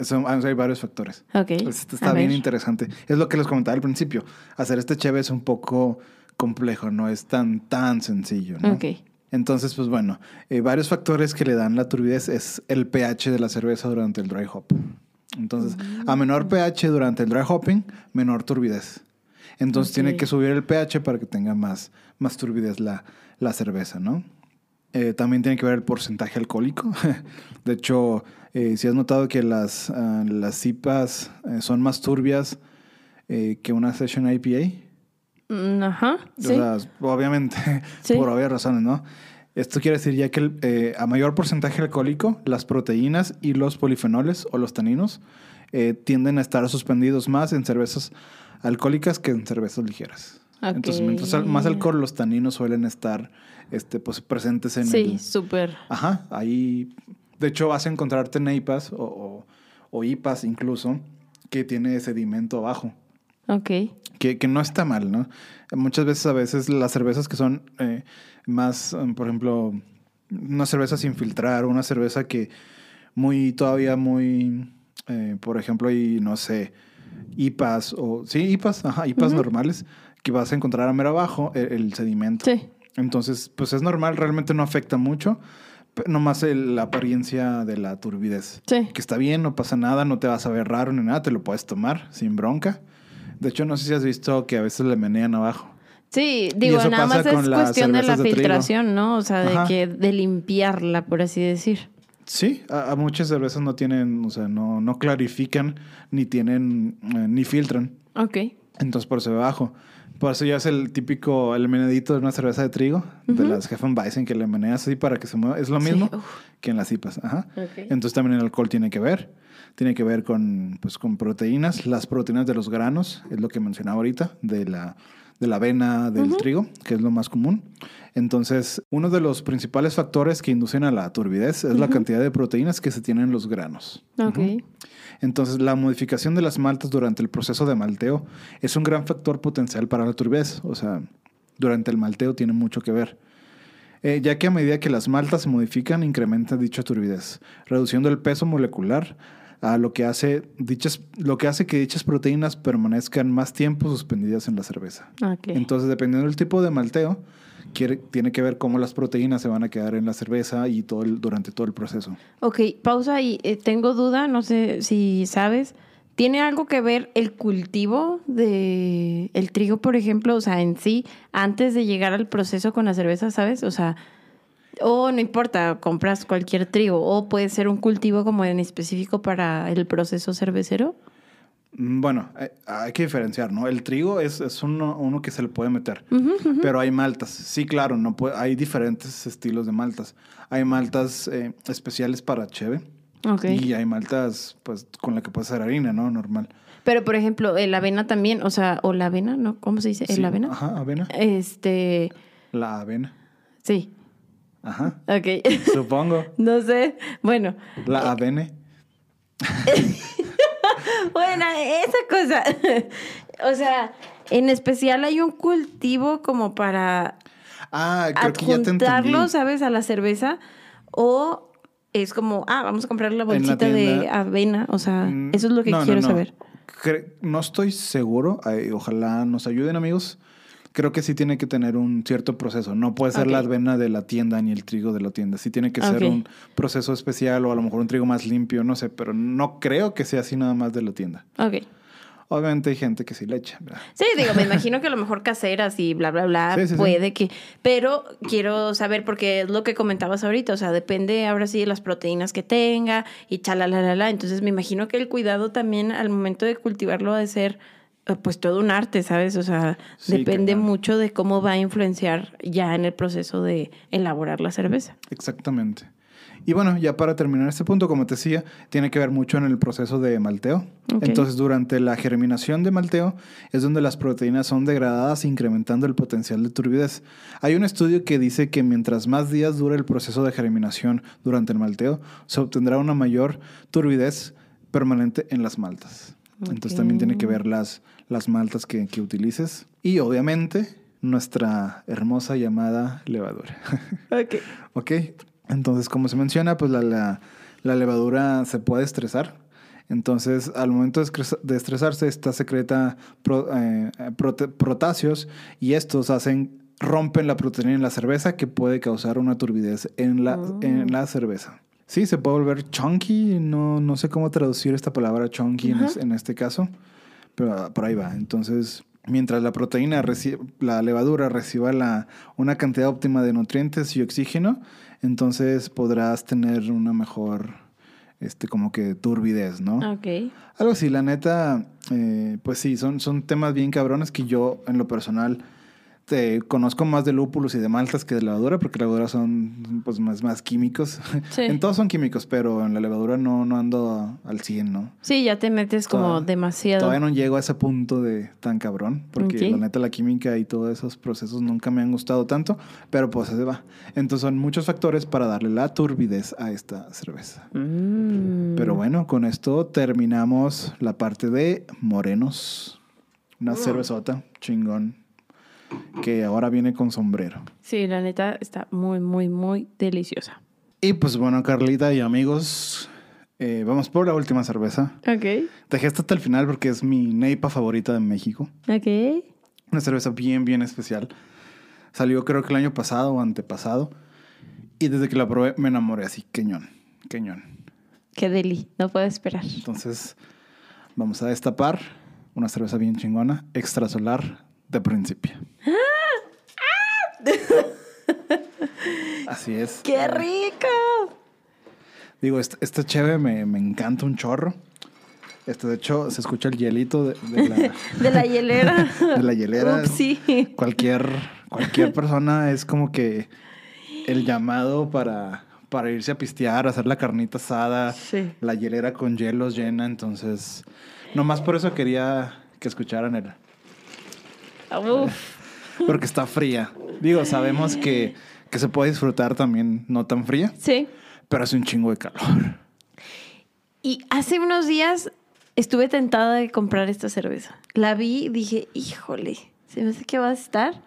Son- hay varios factores. Ok. A está bien ver. interesante. Es lo que les comentaba al principio. Hacer este cheve es un poco complejo, no es tan, tan sencillo. ¿no? Ok. Entonces, pues bueno, eh, varios factores que le dan la turbidez es el pH de la cerveza durante el dry hop. Entonces, a menor pH durante el dry hopping, menor turbidez. Entonces, tiene que subir el pH para que tenga más, más turbidez la, la cerveza, ¿no? Eh, también tiene que ver el porcentaje alcohólico. De hecho, eh, si has notado que las, ah, las IPAs eh, son más turbias eh, que una Session IPA. Mm, Ajá. O Sí. sea, obviamente, Sí. por obvias razones, ¿no? Esto quiere decir ya que el, a mayor porcentaje alcohólico, las proteínas y los polifenoles o los taninos tienden a estar suspendidos más en cervezas alcohólicas que en cervezas ligeras. Entonces, mientras más alcohol, los taninos suelen estar este, pues, presentes en Sí, el... súper. Ajá, ahí... De hecho, vas a encontrarte neipas o, o, o IPAs incluso que tiene sedimento abajo Ok. que, que no está mal, ¿no? Muchas veces, a veces, las cervezas que son eh, más, um, por ejemplo, una cerveza sin filtrar, una cerveza que muy, todavía muy, eh, por ejemplo, y no sé, IPAs o, sí, IPAs, ajá, IPAs normales, que vas a encontrar a mero abajo el, el sedimento. Sí. Entonces, pues es normal, realmente no afecta mucho, nomás el- la apariencia de la turbidez. Sí. Que está bien, no pasa nada, no te vas a ver raro ni nada, te lo puedes tomar sin bronca. De hecho, no sé si has visto que a veces le menean abajo. Sí, digo, nada más es cuestión de la trigo. filtración, ¿no? O sea, de Ajá. que de limpiarla, por así decir. Sí, a, a muchas cervezas no tienen, o sea, no, no clarifican, ni tienen, eh, ni filtran. Ok. Entonces por eso abajo. Por eso ya es el típico, el menedito de una cerveza de trigo, de las Hefeweizen que le meneas así para que se mueva. Es lo mismo que en las IPAs. Ajá. Ok. Entonces también el alcohol tiene que ver. Tiene que ver con, pues, con proteínas. Las proteínas de los granos, es lo que mencionaba ahorita, de la, de la avena, del trigo, que es lo más común. Entonces, uno de los principales factores que inducen a la turbidez es la cantidad de proteínas que se tienen en los granos. Entonces, la modificación de las maltas durante el proceso de malteo es un gran factor potencial para la turbidez. O sea, durante el malteo tiene mucho que ver. Eh, ya que a medida que las maltas se modifican, incrementa dicha turbidez, reduciendo el peso molecular a lo que hace dichas, lo que hace que dichas proteínas permanezcan más tiempo suspendidas en la cerveza. Entonces, dependiendo del tipo de malteo, quiere- tiene que ver cómo las proteínas se van a quedar en la cerveza y todo el- durante todo el proceso. Ok, pausa y eh, tengo duda, no sé si sabes. ¿Tiene algo que ver el cultivo de el trigo, por ejemplo? O sea, en sí, antes de llegar al proceso con la cerveza, ¿sabes? O sea, o no importa, compras cualquier trigo, o puede ser un cultivo como en específico para el proceso cervecero. Mm, Bueno, eh, hay que diferenciar, ¿no? El trigo es, es uno, uno que se le puede meter, pero hay maltas. Sí, claro, no puede- hay diferentes estilos de maltas. Hay maltas eh, especiales para cheve, Ok. Y hay maltas, pues, con la que puedes hacer harina, ¿no? Normal. Pero, por ejemplo, el avena también, o sea, o la avena, ¿no? ¿Cómo se dice? ¿El Sí, avena? Ajá, avena. Este, La avena. sí, Ajá. ok. Supongo. no sé, bueno, La avena. bueno, esa cosa. o sea, en especial hay un cultivo como para Ah, creo que ya te. ¿sabes? A la cerveza. O es como, ah, vamos a comprar la la bolsita de avena. O sea, Mm, eso es lo que no, no, quiero no. saber. Cre- no estoy seguro. ay, ojalá nos ayuden, amigos. Creo que sí tiene que tener un cierto proceso. No puede ser la avena de la tienda ni el trigo de la tienda. Sí tiene que ser un proceso especial o a lo mejor un trigo más limpio, no sé, pero no creo que sea así nada más de la tienda. Ok. Obviamente hay gente que sí le echa. ¿verdad? Sí, digo, me imagino que a lo mejor caseras y bla, bla, bla, Sí, sí, sí. puede que... Pero quiero saber, porque es lo que comentabas ahorita, o sea, depende ahora sí de las proteínas que tenga y chalalala. Entonces me imagino que el cuidado también al momento de cultivarlo ha de ser pues todo un arte, ¿sabes? O sea, Sí, depende mucho de cómo va a influenciar ya en el proceso de elaborar la cerveza. Exactamente. Y bueno, ya para terminar este punto, como te decía, tiene que ver mucho en el proceso de malteo. Entonces, durante la germinación de malteo es donde las proteínas son degradadas, incrementando el potencial de turbidez. Hay un estudio que dice que mientras más días dure el proceso de germinación durante el malteo, se obtendrá una mayor turbidez permanente en las maltas. Entonces, también tiene que ver las, las maltas que, que utilices. Y obviamente, nuestra hermosa llamada levadura. Ok. Ok, entonces como se menciona, pues la, la- la levadura se puede estresar. Entonces, al momento de estresarse, esta secreta pro- eh, prote- protáceos y estos hacen rompen la proteína en la cerveza que puede causar una turbidez en la, Oh. en la cerveza. Sí, se puede volver chunky, no, no sé cómo traducir esta palabra chunky en, es- en este caso, pero por ahí va. Entonces, mientras la proteína, la levadura reciba la, una cantidad óptima de nutrientes y oxígeno, entonces podrás tener una mejor, este, como que turbidez, ¿no? Ok. Algo así, la neta, eh, pues sí, son, son temas bien cabrones que yo, en lo personal, te conozco más de lúpulos y de maltas que de levadura, porque levadura son pues más, más químicos. Sí. en todos son químicos, pero en la levadura no, no ando al 100, ¿no? Sí, ya te metes como demasiado. Todavía no llego a ese punto de tan cabrón, porque Ok. la neta la química y todos esos procesos nunca me han gustado tanto, pero pues se va. Entonces son muchos factores para darle la turbidez a esta cerveza. Mm. Pero bueno, con esto terminamos la parte de morenos. Una cervezota chingón que ahora viene con sombrero. Sí, la neta está muy, muy, muy deliciosa. Y pues bueno, Carlita y amigos, eh, vamos por la última cerveza. Ok. Dejé esta hasta el final porque es mi neipa favorita de México. Ok. Una cerveza bien, bien especial. Salió creo que el año pasado o antepasado. Y desde que la probé me enamoré así, queñón, queñón. Qué deli. No puedo esperar. Entonces vamos a destapar una cerveza bien chingona, extrasolar de Principia. Así es. ¡Qué rico! Digo, esta, esta cheve me, me encanta un chorro. Este, de hecho, se escucha el hielito de, de la, De la hielera. de la hielera. Upsi. Cualquier, cualquier persona es como que el llamado para, para irse a pistear, hacer la carnita asada, Sí. la hielera con hielos llena. Entonces, nomás por eso quería que escucharan el. Uf. Porque está fría. Digo, sabemos que, que se puede disfrutar también no tan fría, Sí. pero hace un chingo de calor. Y hace unos días estuve tentada de comprar esta cerveza. La vi y dije, híjole, se me hace que va a estar.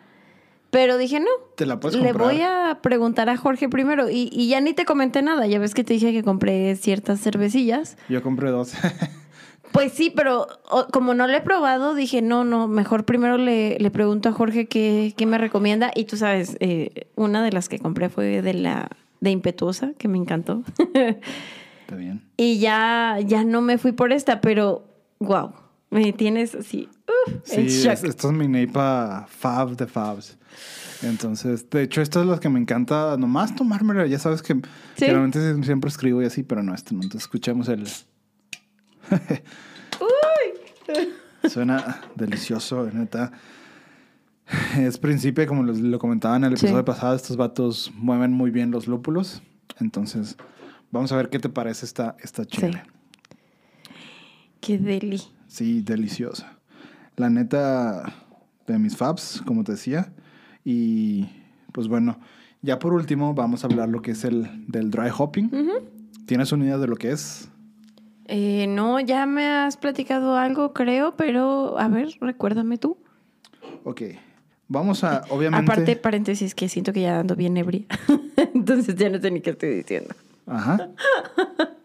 Pero dije, no. Te la puedes Le voy a preguntar a Jorge primero. Y, y ya ni te comenté nada. Ya ves que te dije que compré ciertas cervecillas. Yo compré dos. Pues sí, pero o- como no lo he probado, dije, no, no, mejor primero le, le pregunto a Jorge qué, qué me recomienda. Y tú sabes, eh, una de las que compré fue de la de Impetuosa, que me encantó. Está bien. y ya, ya no me fui por esta, pero wow, me tienes así, uf, en Sí, es- esto es mi neipa fab de fabs. Entonces, de hecho, esto es lo que me encanta, nomás tomármela. Ya sabes que generalmente sie- siempre escribo y así, pero no, esto no. Entonces, escuchemos el. Suena delicioso, neta. Es principio, como lo comentaba en el Sí. episodio pasado, estos vatos mueven muy bien los lúpulos. Entonces, Vamos a ver qué te parece esta, esta chile. Qué deli. Sí, deliciosa. La neta de mis fabs, como te decía. Y pues bueno, ya por último vamos a hablar lo que es el del dry hopping. ¿Tienes una idea de lo que es? Eh, no, ya me has platicado algo, creo, pero a ver, recuérdame tú. Ok. Vamos a, obviamente. Aparte, paréntesis, que siento que ya ando bien ebria. Entonces ya no sé ni qué estoy diciendo. Ajá.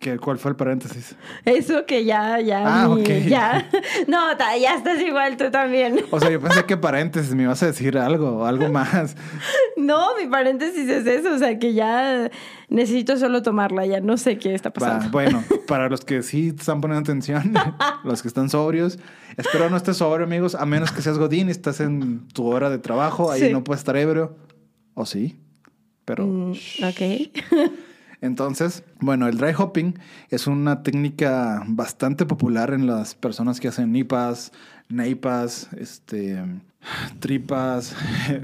¿Qué, ¿Cuál fue el paréntesis? Eso que ya, ya. Ah, mi- ok. Ya. No, ta- ya estás igual tú también. O sea, yo pensé que paréntesis me ibas a decir algo, algo más. No, mi paréntesis es eso. O sea, que ya necesito solo tomarla. Ya no sé qué está Va, pasando. bueno, para los que sí están poniendo atención, los que están sobrios, espero no estés sobrio, amigos, a menos que seas Godín y estás en tu hora de trabajo, ahí Sí. no puedes estar ebrio. ¿O sí? Pero. Mm, ok. Entonces, bueno, el dry hopping es una técnica bastante popular en las personas que hacen nipas, neipas, este, tripas.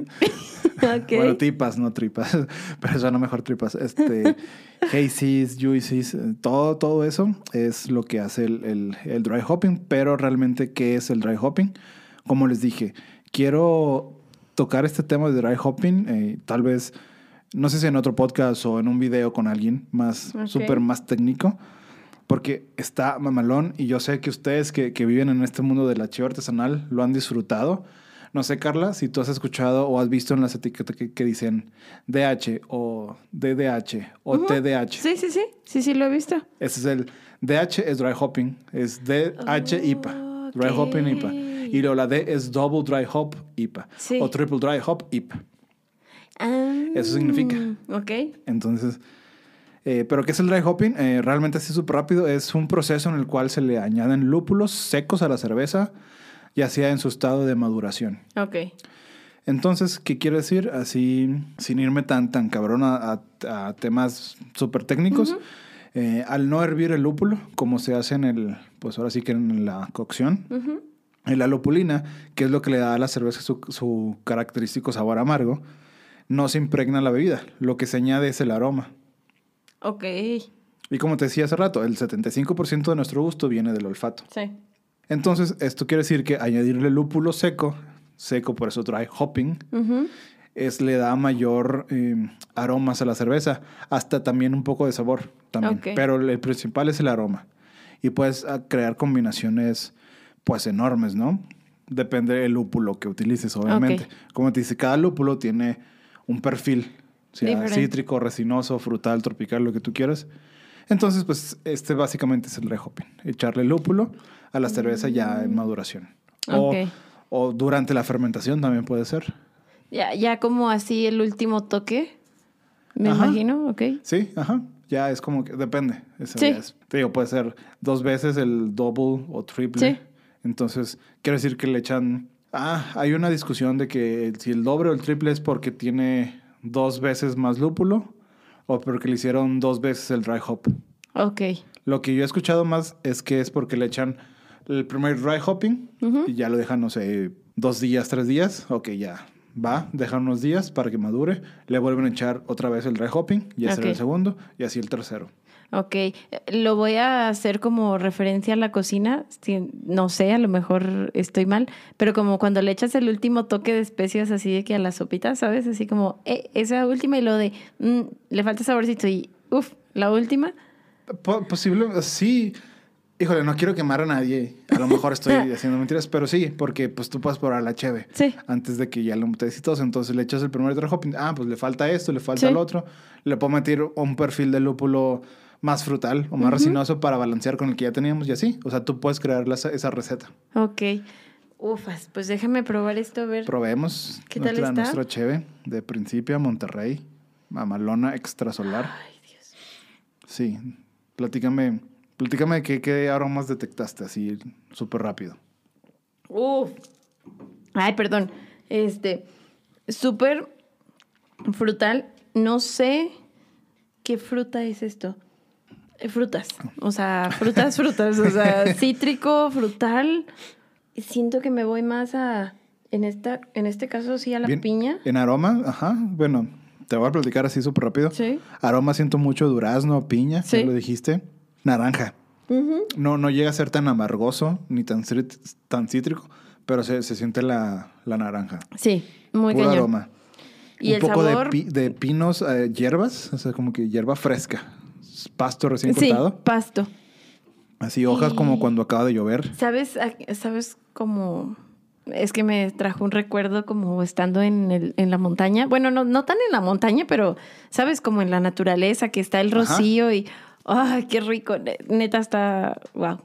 Bueno, tipas, no tripas, pero suena mejor tripas. Este, hazies, juices, eh, todo, todo eso es lo que hace el, el- el dry hopping. Pero realmente, ¿qué es el dry hopping? Como les dije, quiero tocar este tema de dry hopping, eh, tal vez, no sé si en otro podcast o en un video con alguien más, Ok. súper más técnico. Porque está mamalón y yo sé que ustedes que, que viven en este mundo de la chiva artesanal lo han disfrutado. No sé, Carla, si tú has escuchado o has visto en las etiquetas que, que dicen DH o DDH o Ujú. TDH. Sí, sí, sí. Sí, sí, lo he visto. Ese es el DH es dry hopping, es DH IPA, dry hopping IPA. Y luego la D es double dry hop IPA Sí. o triple dry hop IPA. Ah, Eso significa. Ok. Entonces, eh, ¿pero qué es el dry hopping? Eh, realmente así súper rápido. Es un proceso en el cual se le añaden lúpulos secos a la cerveza, ya sea en su estado de maduración. Ok. Entonces, ¿qué quiere decir? Así, sin irme tan, tan cabrón a, a- a temas súper técnicos, eh, al no hervir el lúpulo, como se hace en el, pues ahora sí que en la cocción, en la lupulina, que es lo que le da a la cerveza su, su característico sabor amargo, no se impregna la bebida. Lo que se añade es el aroma. Ok. Y como te decía hace rato, el 75% de nuestro gusto viene del olfato. Sí. Entonces, esto quiere decir que añadirle lúpulo seco, seco por eso dry hopping, es, le da mayor eh, aromas a la cerveza, hasta también un poco de sabor también. Pero el principal es el aroma. Y puedes ah, crear combinaciones pues enormes, ¿no? Depende del lúpulo que utilices, obviamente. Como te dice, cada lúpulo tiene un perfil, sea cítrico, resinoso, frutal, tropical, lo que tú quieras. Entonces, pues este básicamente es el dry hopping. Echarle lúpulo a la cerveza ya en maduración. O, durante la fermentación también puede ser. Ya, ya como así el último toque, me Ajá. imagino, ok. Sí, ajá. Ya es como que depende. Sí. es- te digo, puede ser dos veces el double o triple. Sí. Entonces, quiere decir que le echan. Ah, hay una discusión de que si el doble o el triple es porque tiene dos veces más lúpulo o porque le hicieron dos veces el dry hop. Ok. Lo que yo he escuchado más es que es porque le echan el primer dry hopping y ya lo dejan, no sé, dos días, tres días. Ok, ya va, dejan unos días para que madure. Le vuelven a echar otra vez el dry hopping y era el segundo y así el tercero. Ok, Eh, lo voy a hacer como referencia a la cocina. No sé, a lo mejor estoy mal, pero como cuando le echas el último toque de especias así de que a la sopita, ¿sabes? Así como eh, esa última y lo de mm, le falta saborcito y uff, la última. Po- posible, sí. Híjole, no quiero quemar a nadie. A lo mejor estoy haciendo mentiras, pero sí, porque pues tú puedes probar la cheve Sí. antes de que ya lo embutes y todo. Entonces le echas el primer hopping. Ah, pues le falta esto, le falta Sí. el otro. Le puedo meter un perfil de lúpulo más frutal o más resinoso para balancear con el que ya teníamos y así. O sea, tú puedes crear la- esa receta. Ok. Ufas, pues déjame probar esto a ver. Probemos ¿Qué tal nuestra, está? nuestra cheve de Principia, Monterrey, Mamalona Extrasolar. Ay, Dios. Sí, platícame, platícame qué, qué aromas detectaste así súper rápido. Uf. Ay, perdón. Este, súper frutal. No sé qué fruta es esto. Frutas. O sea, frutas, frutas. O sea, cítrico, frutal. Siento que me voy más a, en esta, en este caso sí a la Bien, piña. En aroma, ajá, bueno, te voy a platicar así súper rápido. Sí. Aroma siento mucho durazno, piña, Sí. ya lo dijiste. Naranja. No, no llega a ser tan amargoso ni tan, tan cítrico, pero se, se siente la, la naranja. Sí, muy Puro cañón. aroma. Y Un el poco sabor- de, pi- de pinos, eh, hierbas, o sea, como que hierba fresca. Pasto recién Sí, cortado. pasto. Así hojas como cuando acaba de llover. ¿Sabes? ¿Sabes cómo? Es que me trajo un recuerdo como estando en, el, en la montaña. Bueno, no, no tan en la montaña, pero, ¿sabes? Como en la naturaleza, que está el Ajá. rocío y... ¡Ay, qué rico! Ne- Neta está... ¡Wow!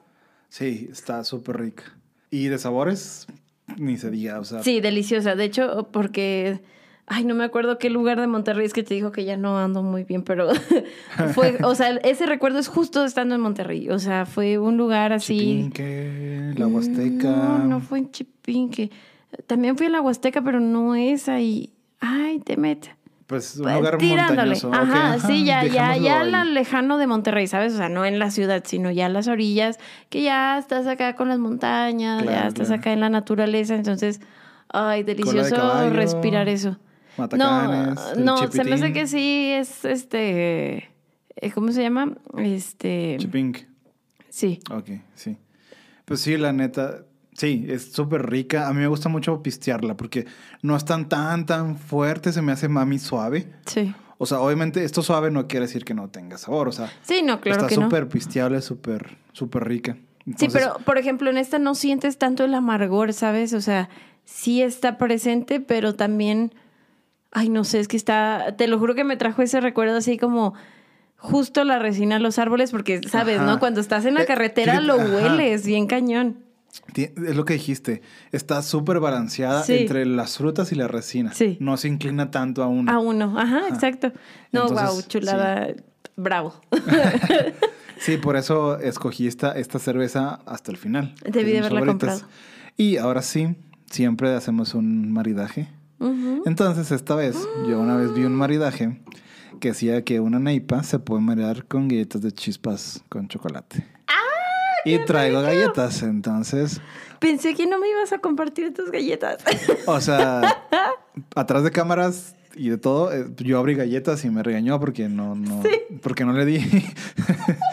Sí, está súper rica. Y de sabores, ni se diga, o sea. Sí, deliciosa. De hecho, porque... Ay, no me acuerdo qué lugar de Monterrey es que te dijo que ya no ando muy bien, pero fue, o sea, ese recuerdo es justo estando en Monterrey. O sea, fue un lugar así. Chipinque, la Huasteca. No, no fue en Chipinque. También fui a la Huasteca, pero no esa y. Ay, te metes. Pues un lugar Tirándole. montañoso. Ok, Ajá, sí, ya, ya, ya ahí. la lejano de Monterrey, ¿sabes? O sea, no en la ciudad, sino ya a las orillas, que ya estás acá con las montañas, Claro, ya estás claro. acá en la naturaleza, entonces, ay, delicioso respirar eso. Matacanes, no, el no, se me hace que sí es este, eh, ¿cómo se llama? Este, Chipinque. sí. Ok, sí. Pues sí, la neta, sí, es súper rica. A mí me gusta mucho pistearla porque no es tan, tan, tan fuerte, se me hace mami suave. Sí. O sea, obviamente esto suave no quiere decir que no tenga sabor, o sea, Sí, no, claro está que no. súper pisteable, súper, súper rica. Sí, pero por ejemplo, en esta no sientes tanto el amargor, ¿sabes? O sea, sí está presente, pero también, ay, no sé, es que está, te lo juro que me trajo ese recuerdo así como justo la resina de los árboles, porque, ¿sabes, Ajá. no? Cuando estás en la Eh, carretera lo ajá. hueles bien cañón. es lo que dijiste, está súper balanceada Sí. entre las frutas y la resina. Sí. No se inclina tanto a una. A uno, ajá, exacto. No, Entonces, wow, chulada, bravo. Sí, por eso escogí esta, esta cerveza hasta el final. Debí de haberla favoritas. comprado. Y ahora sí, siempre hacemos un maridaje. Entonces, esta vez, yo una vez vi un maridaje que decía que una neipa se puede maridar con galletas de chispas con chocolate. y traigo galletas, entonces, Pensé que no me ibas a compartir tus galletas. o sea, atrás de cámaras y de todo, eh, yo abrí galletas y me regañó porque no, no, porque no le di.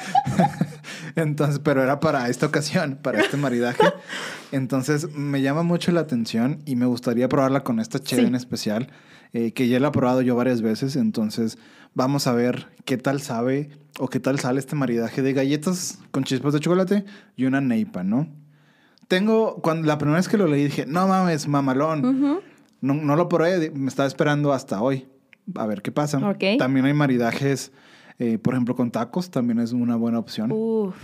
Entonces, pero era para esta ocasión, para este maridaje. Entonces, me llama mucho la atención y me gustaría probarla con esta cheve Sí. en especial, eh, que ya la he probado yo varias veces. Entonces, vamos a ver qué tal sabe o qué tal sale este maridaje de galletas con chispas de chocolate y una neipa, ¿no? Tengo, cuando la primera vez que lo leí dije, no mames, mamalón. No, no lo probé, me estaba esperando hasta hoy. A ver qué pasa. También hay maridajes, eh, por ejemplo, con tacos, también es una buena opción. Uf,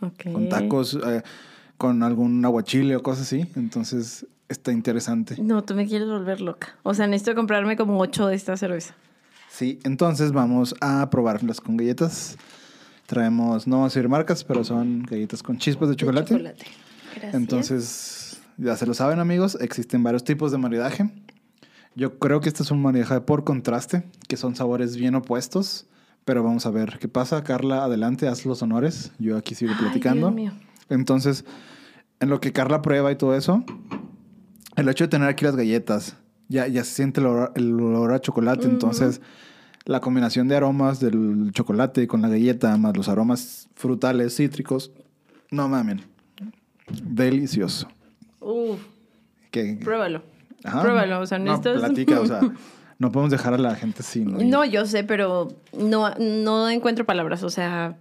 ok. Con tacos, eh, con algún aguachile o cosas así. Entonces, está interesante. No, tú me quieres volver loca. O sea, necesito comprarme como ocho de esta cerveza. Sí, entonces vamos a probarlas con galletas. Traemos, no vamos a decir marcas, pero son galletas con chispas de chocolate. Chocolate. Gracias. Entonces, ya se lo saben amigos, existen varios tipos de maridaje. Yo creo que este es un maridaje por contraste, que son sabores bien opuestos, pero vamos a ver qué pasa. Carla, adelante, haz los honores. Yo aquí sigo Ay, platicando. Dios mío. Entonces, en lo que Carla prueba y todo eso, el hecho de tener aquí las galletas, ya, ya se siente el olor, el olor a chocolate, entonces la combinación de aromas del chocolate con la galleta, más los aromas frutales, cítricos, no mamen, delicioso. Uf, pruébalo. Ajá. Pruébalo, o sea, no, necesitas- platica, o sea, no podemos dejar a la gente sin. oír. No, yo sé, pero no, no encuentro palabras. O sea,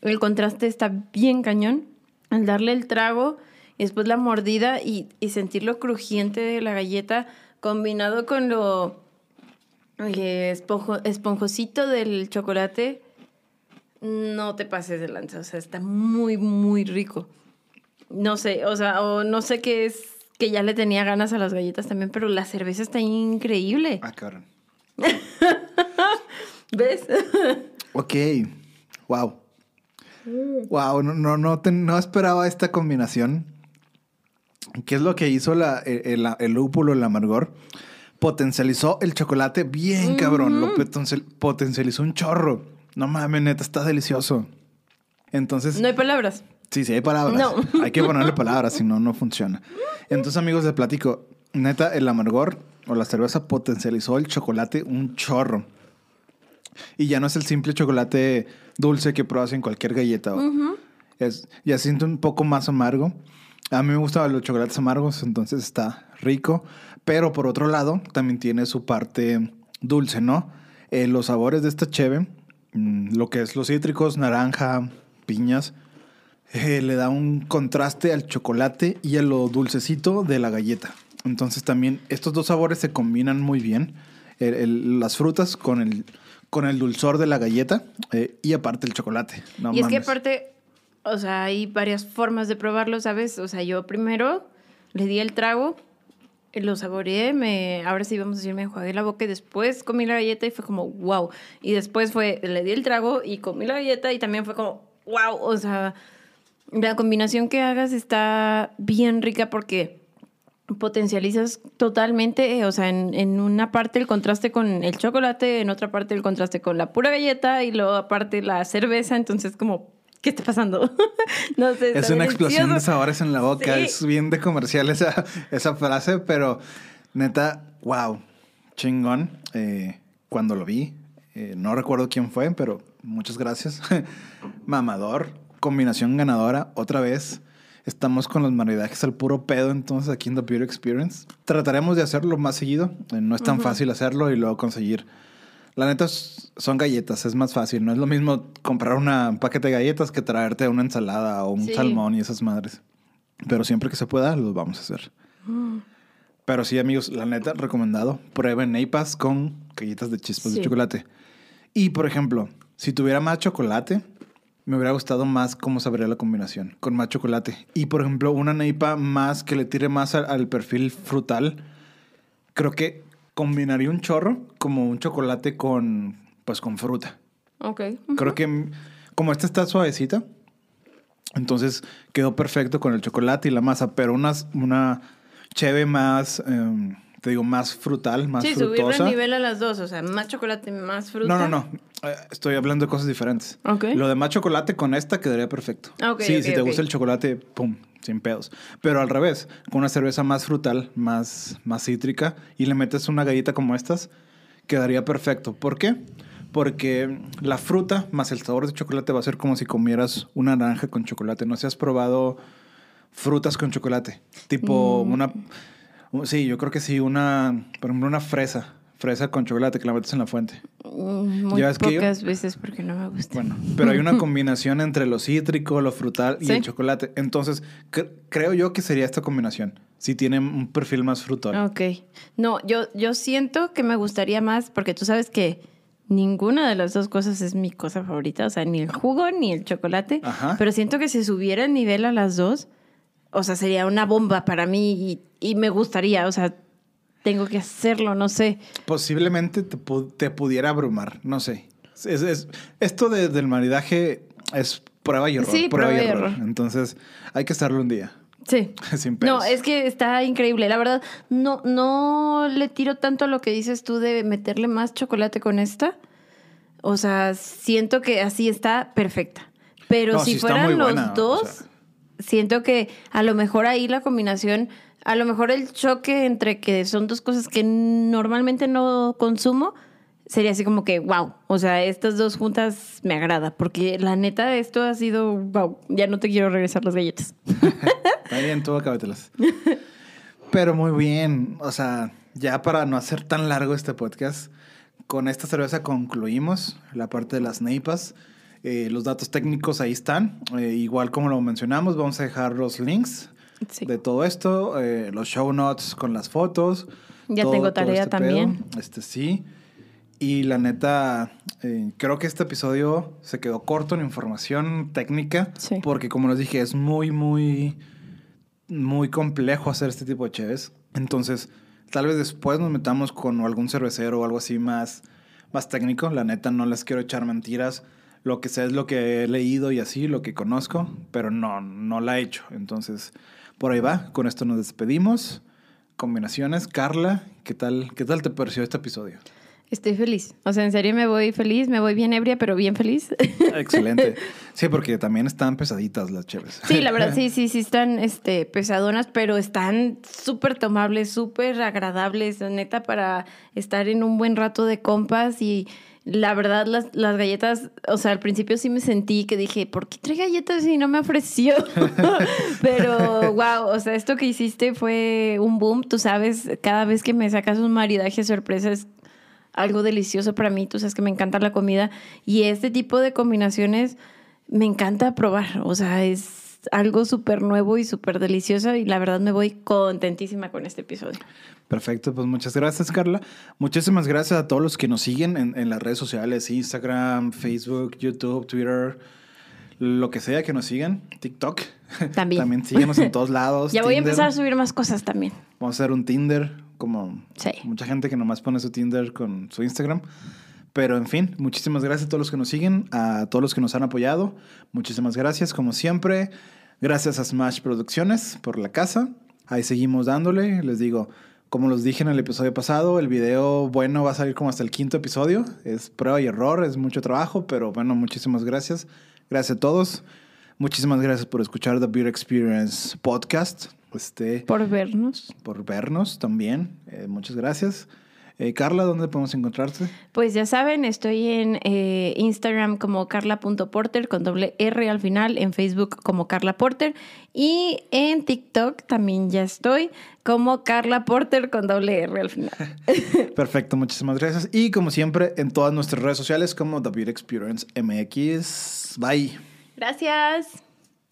el contraste está bien cañón. Al darle el trago y después la mordida y, y sentir lo crujiente de la galleta combinado con lo esponjo- esponjosito del chocolate, no te pases de lanza. O sea, está muy, muy rico. No sé, o sea, o no sé qué es que ya le tenía ganas a las galletas también, pero la cerveza está increíble. Ah, cabrón. ¿Ves? Ok. Wow. Wow, no, no, no, te- no esperaba esta combinación. ¿Qué es lo que hizo la, el, el- el lúpulo, el amargor? Potencializó el chocolate bien cabrón. Lo potencializó un chorro. No mames, neta, está delicioso. Entonces, No hay palabras. Sí, sí hay palabras. No. Hay que ponerle palabras, si no, no funciona. Entonces, amigos, les platico. Neta, el amargor o la cerveza potencializó el chocolate un chorro. Y ya no es el simple chocolate dulce que pruebas en cualquier galleta. es, ya siento un poco más amargo. A mí me gustan los chocolates amargos, entonces está rico. Pero por otro lado, también tiene su parte dulce, ¿no? Eh, los sabores de esta cheve, mm, lo que es los cítricos, naranja, piñas, eh, le da un contraste al chocolate y a lo dulcecito de la galleta. Entonces también estos dos sabores se combinan muy bien. las frutas con el, con el dulzor de la galleta eh, y aparte el chocolate. y es que aparte, o sea, hay varias formas de probarlo, ¿sabes? O sea, yo primero le di el trago, lo saboreé, me, ahora sí vamos a decir, me enjuagué la boca y después comí la galleta y fue como, wow. Y después fue, le di el trago y comí la galleta y también fue como, wow. O sea, la combinación que hagas está bien rica porque potencializas totalmente, eh, o sea, en, una parte el contraste con el chocolate, en otra parte el contraste con la pura galleta y luego aparte la cerveza, entonces como, ¿qué está pasando? no sé. Es una explosión de sabores en la boca, es bien de comercial esa, esa frase, pero neta, wow, chingón. Eh, cuando lo vi, eh, no recuerdo quién fue, pero muchas gracias. Mamador, combinación ganadora, otra vez. Estamos con los maridajes al puro pedo, entonces aquí en The Beauty Experience. Trataremos de hacerlo más seguido. Eh, no es tan fácil hacerlo y luego conseguir. La neta son galletas, es más fácil. No es lo mismo comprar un paquete de galletas que traerte una ensalada o un salmón y esas madres. Pero siempre que se pueda, los vamos a hacer. Mm. Pero sí, amigos, la neta, recomendado. Prueben Neipas con galletas de chispas de chocolate. Y, por ejemplo, si tuviera más chocolate, me hubiera gustado más cómo sabría la combinación con más chocolate. Y por ejemplo, una neipa más que le tire más al, perfil frutal. Creo que combinaría un chorro como un chocolate con, pues, con fruta. Ok. Creo que como esta está suavecita, entonces quedó perfecto con el chocolate y la masa, pero una, una cheve más... Em, te digo, más frutal, más sí, frutosa. Sí, subirle el nivel a las dos, o sea, más chocolate, más fruta. No, no, no. Eh, estoy hablando de cosas diferentes. Okay. Lo de más chocolate con esta quedaría perfecto. Okay, sí, si te gusta el chocolate, pum, sin pedos. Pero al revés, con una cerveza más frutal, más, más cítrica, y le metes una galleta como estas, quedaría perfecto. ¿Por qué? Porque la fruta más el sabor de chocolate va a ser como si comieras una naranja con chocolate. No sé si has probado frutas con chocolate. Tipo mm. una Sí, yo creo que sí, una, por ejemplo, una fresa. Fresa con chocolate que la metes en la fuente. Mm, muy pocas veces porque no me gusta. Bueno, pero hay una combinación entre lo cítrico, lo frutal y el chocolate. Entonces, creo yo que sería esta combinación. Si tiene un perfil más frutal. Ok. No, yo, yo siento que me gustaría más porque tú sabes que ninguna de las dos cosas es mi cosa favorita. O sea, ni el jugo ni el chocolate. Ajá. Pero siento que si subiera el nivel a las dos, o sea, sería una bomba para mí y, me gustaría, o sea, tengo que hacerlo, no sé. Posiblemente te, pudiera abrumar, no sé. Es, esto del maridaje es prueba y error. Sí, prueba, y error. Entonces, hay que hacerlo un día. Sí. Sin no, es que está increíble. La verdad, no, no le tiro tanto a lo que dices tú de meterle más chocolate con esta. O sea, siento que así está perfecta. Pero si fueran los dos, siento que a lo mejor ahí la combinación, a lo mejor el choque entre que son dos cosas que normalmente no consumo, sería así como que, wow, o sea, estas dos juntas me agrada, porque la neta, esto ha sido, wow, ya no te quiero regresar las galletas. Está bien, tú acábatelas. Pero muy bien, o sea, ya para no hacer tan largo este podcast, con esta cerveza concluimos la parte de las neipas. Eh, los datos técnicos ahí están. Eh, igual como lo mencionamos, vamos a dejar los links de todo esto, eh, los show notes con las fotos. Ya tengo tarea este también. Este sí. Y la neta, creo que este episodio se quedó corto en información técnica. Porque como les dije, es muy, muy, muy complejo hacer este tipo de cheves. Entonces, tal vez después nos metamos con algún cervecero o algo así más, más técnico. La neta, no les quiero echar mentiras lo que sé es lo que he leído y así, lo que conozco, pero no, no la he hecho. Entonces, por ahí va. Con esto nos despedimos. Combinaciones. Carla, ¿qué tal, qué tal te pareció este episodio? Estoy feliz. O sea, en serio me voy feliz, me voy bien ebria, pero bien feliz. Excelente. Sí, porque también están pesaditas las chéves. Sí, la verdad, sí, sí, sí están este, pesadonas, pero están súper tomables, súper agradables, neta, para estar en un buen rato de compas y la verdad, las, las galletas, o sea, al principio sí me sentí que dije, ¿por qué trae galletas si no me ofreció? Pero, wow, o sea, esto que hiciste fue un boom. Tú sabes, cada vez que me sacas un maridaje sorpresa es algo delicioso para mí. Tú sabes que me encanta la comida. Y este tipo de combinaciones me encanta probar. O sea, es algo súper nuevo y súper delicioso. Y la verdad me voy contentísima con este episodio. Perfecto, pues muchas gracias, Carla. Muchísimas gracias a todos los que nos siguen en, en, las redes sociales, Instagram, Facebook, YouTube, Twitter, lo que sea que nos sigan, TikTok. También. también síguenos en todos lados. ya voy a empezar a subir más cosas también. Vamos a hacer un Tinder, como sí. mucha gente que nomás pone su Tinder con su Instagram. Pero en fin, muchísimas gracias a todos los que nos siguen, a todos los que nos han apoyado. Muchísimas gracias, como siempre. Gracias a Smash Producciones por la casa. Ahí seguimos dándole. Les digo, como los dije en el episodio pasado, el video bueno va a salir como hasta el quinto episodio. Es prueba y error, es mucho trabajo, pero bueno, muchísimas gracias. Gracias a todos. Muchísimas gracias por escuchar The Beer Experience Podcast. Este, por vernos. Por vernos también. Eh, muchas gracias. Eh, Carla, ¿dónde podemos encontrarte? Pues ya saben, estoy en eh, Instagram como carla.porter con doble R al final, en Facebook como Carla Porter y en TikTok también ya estoy como Carla Porter con doble R al final. Perfecto, muchísimas gracias. Y como siempre, en todas nuestras redes sociales como The Beauty Experience MX. Bye. Gracias.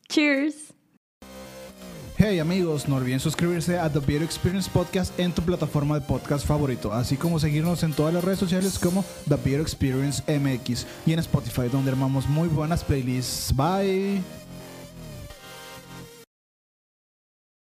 Cheers. Hey amigos, no olviden suscribirse a The Beauty Experience Podcast en tu plataforma de podcast favorito, así como seguirnos en todas las redes sociales como The Beauty Experience MX y en Spotify donde armamos muy buenas playlists. Bye.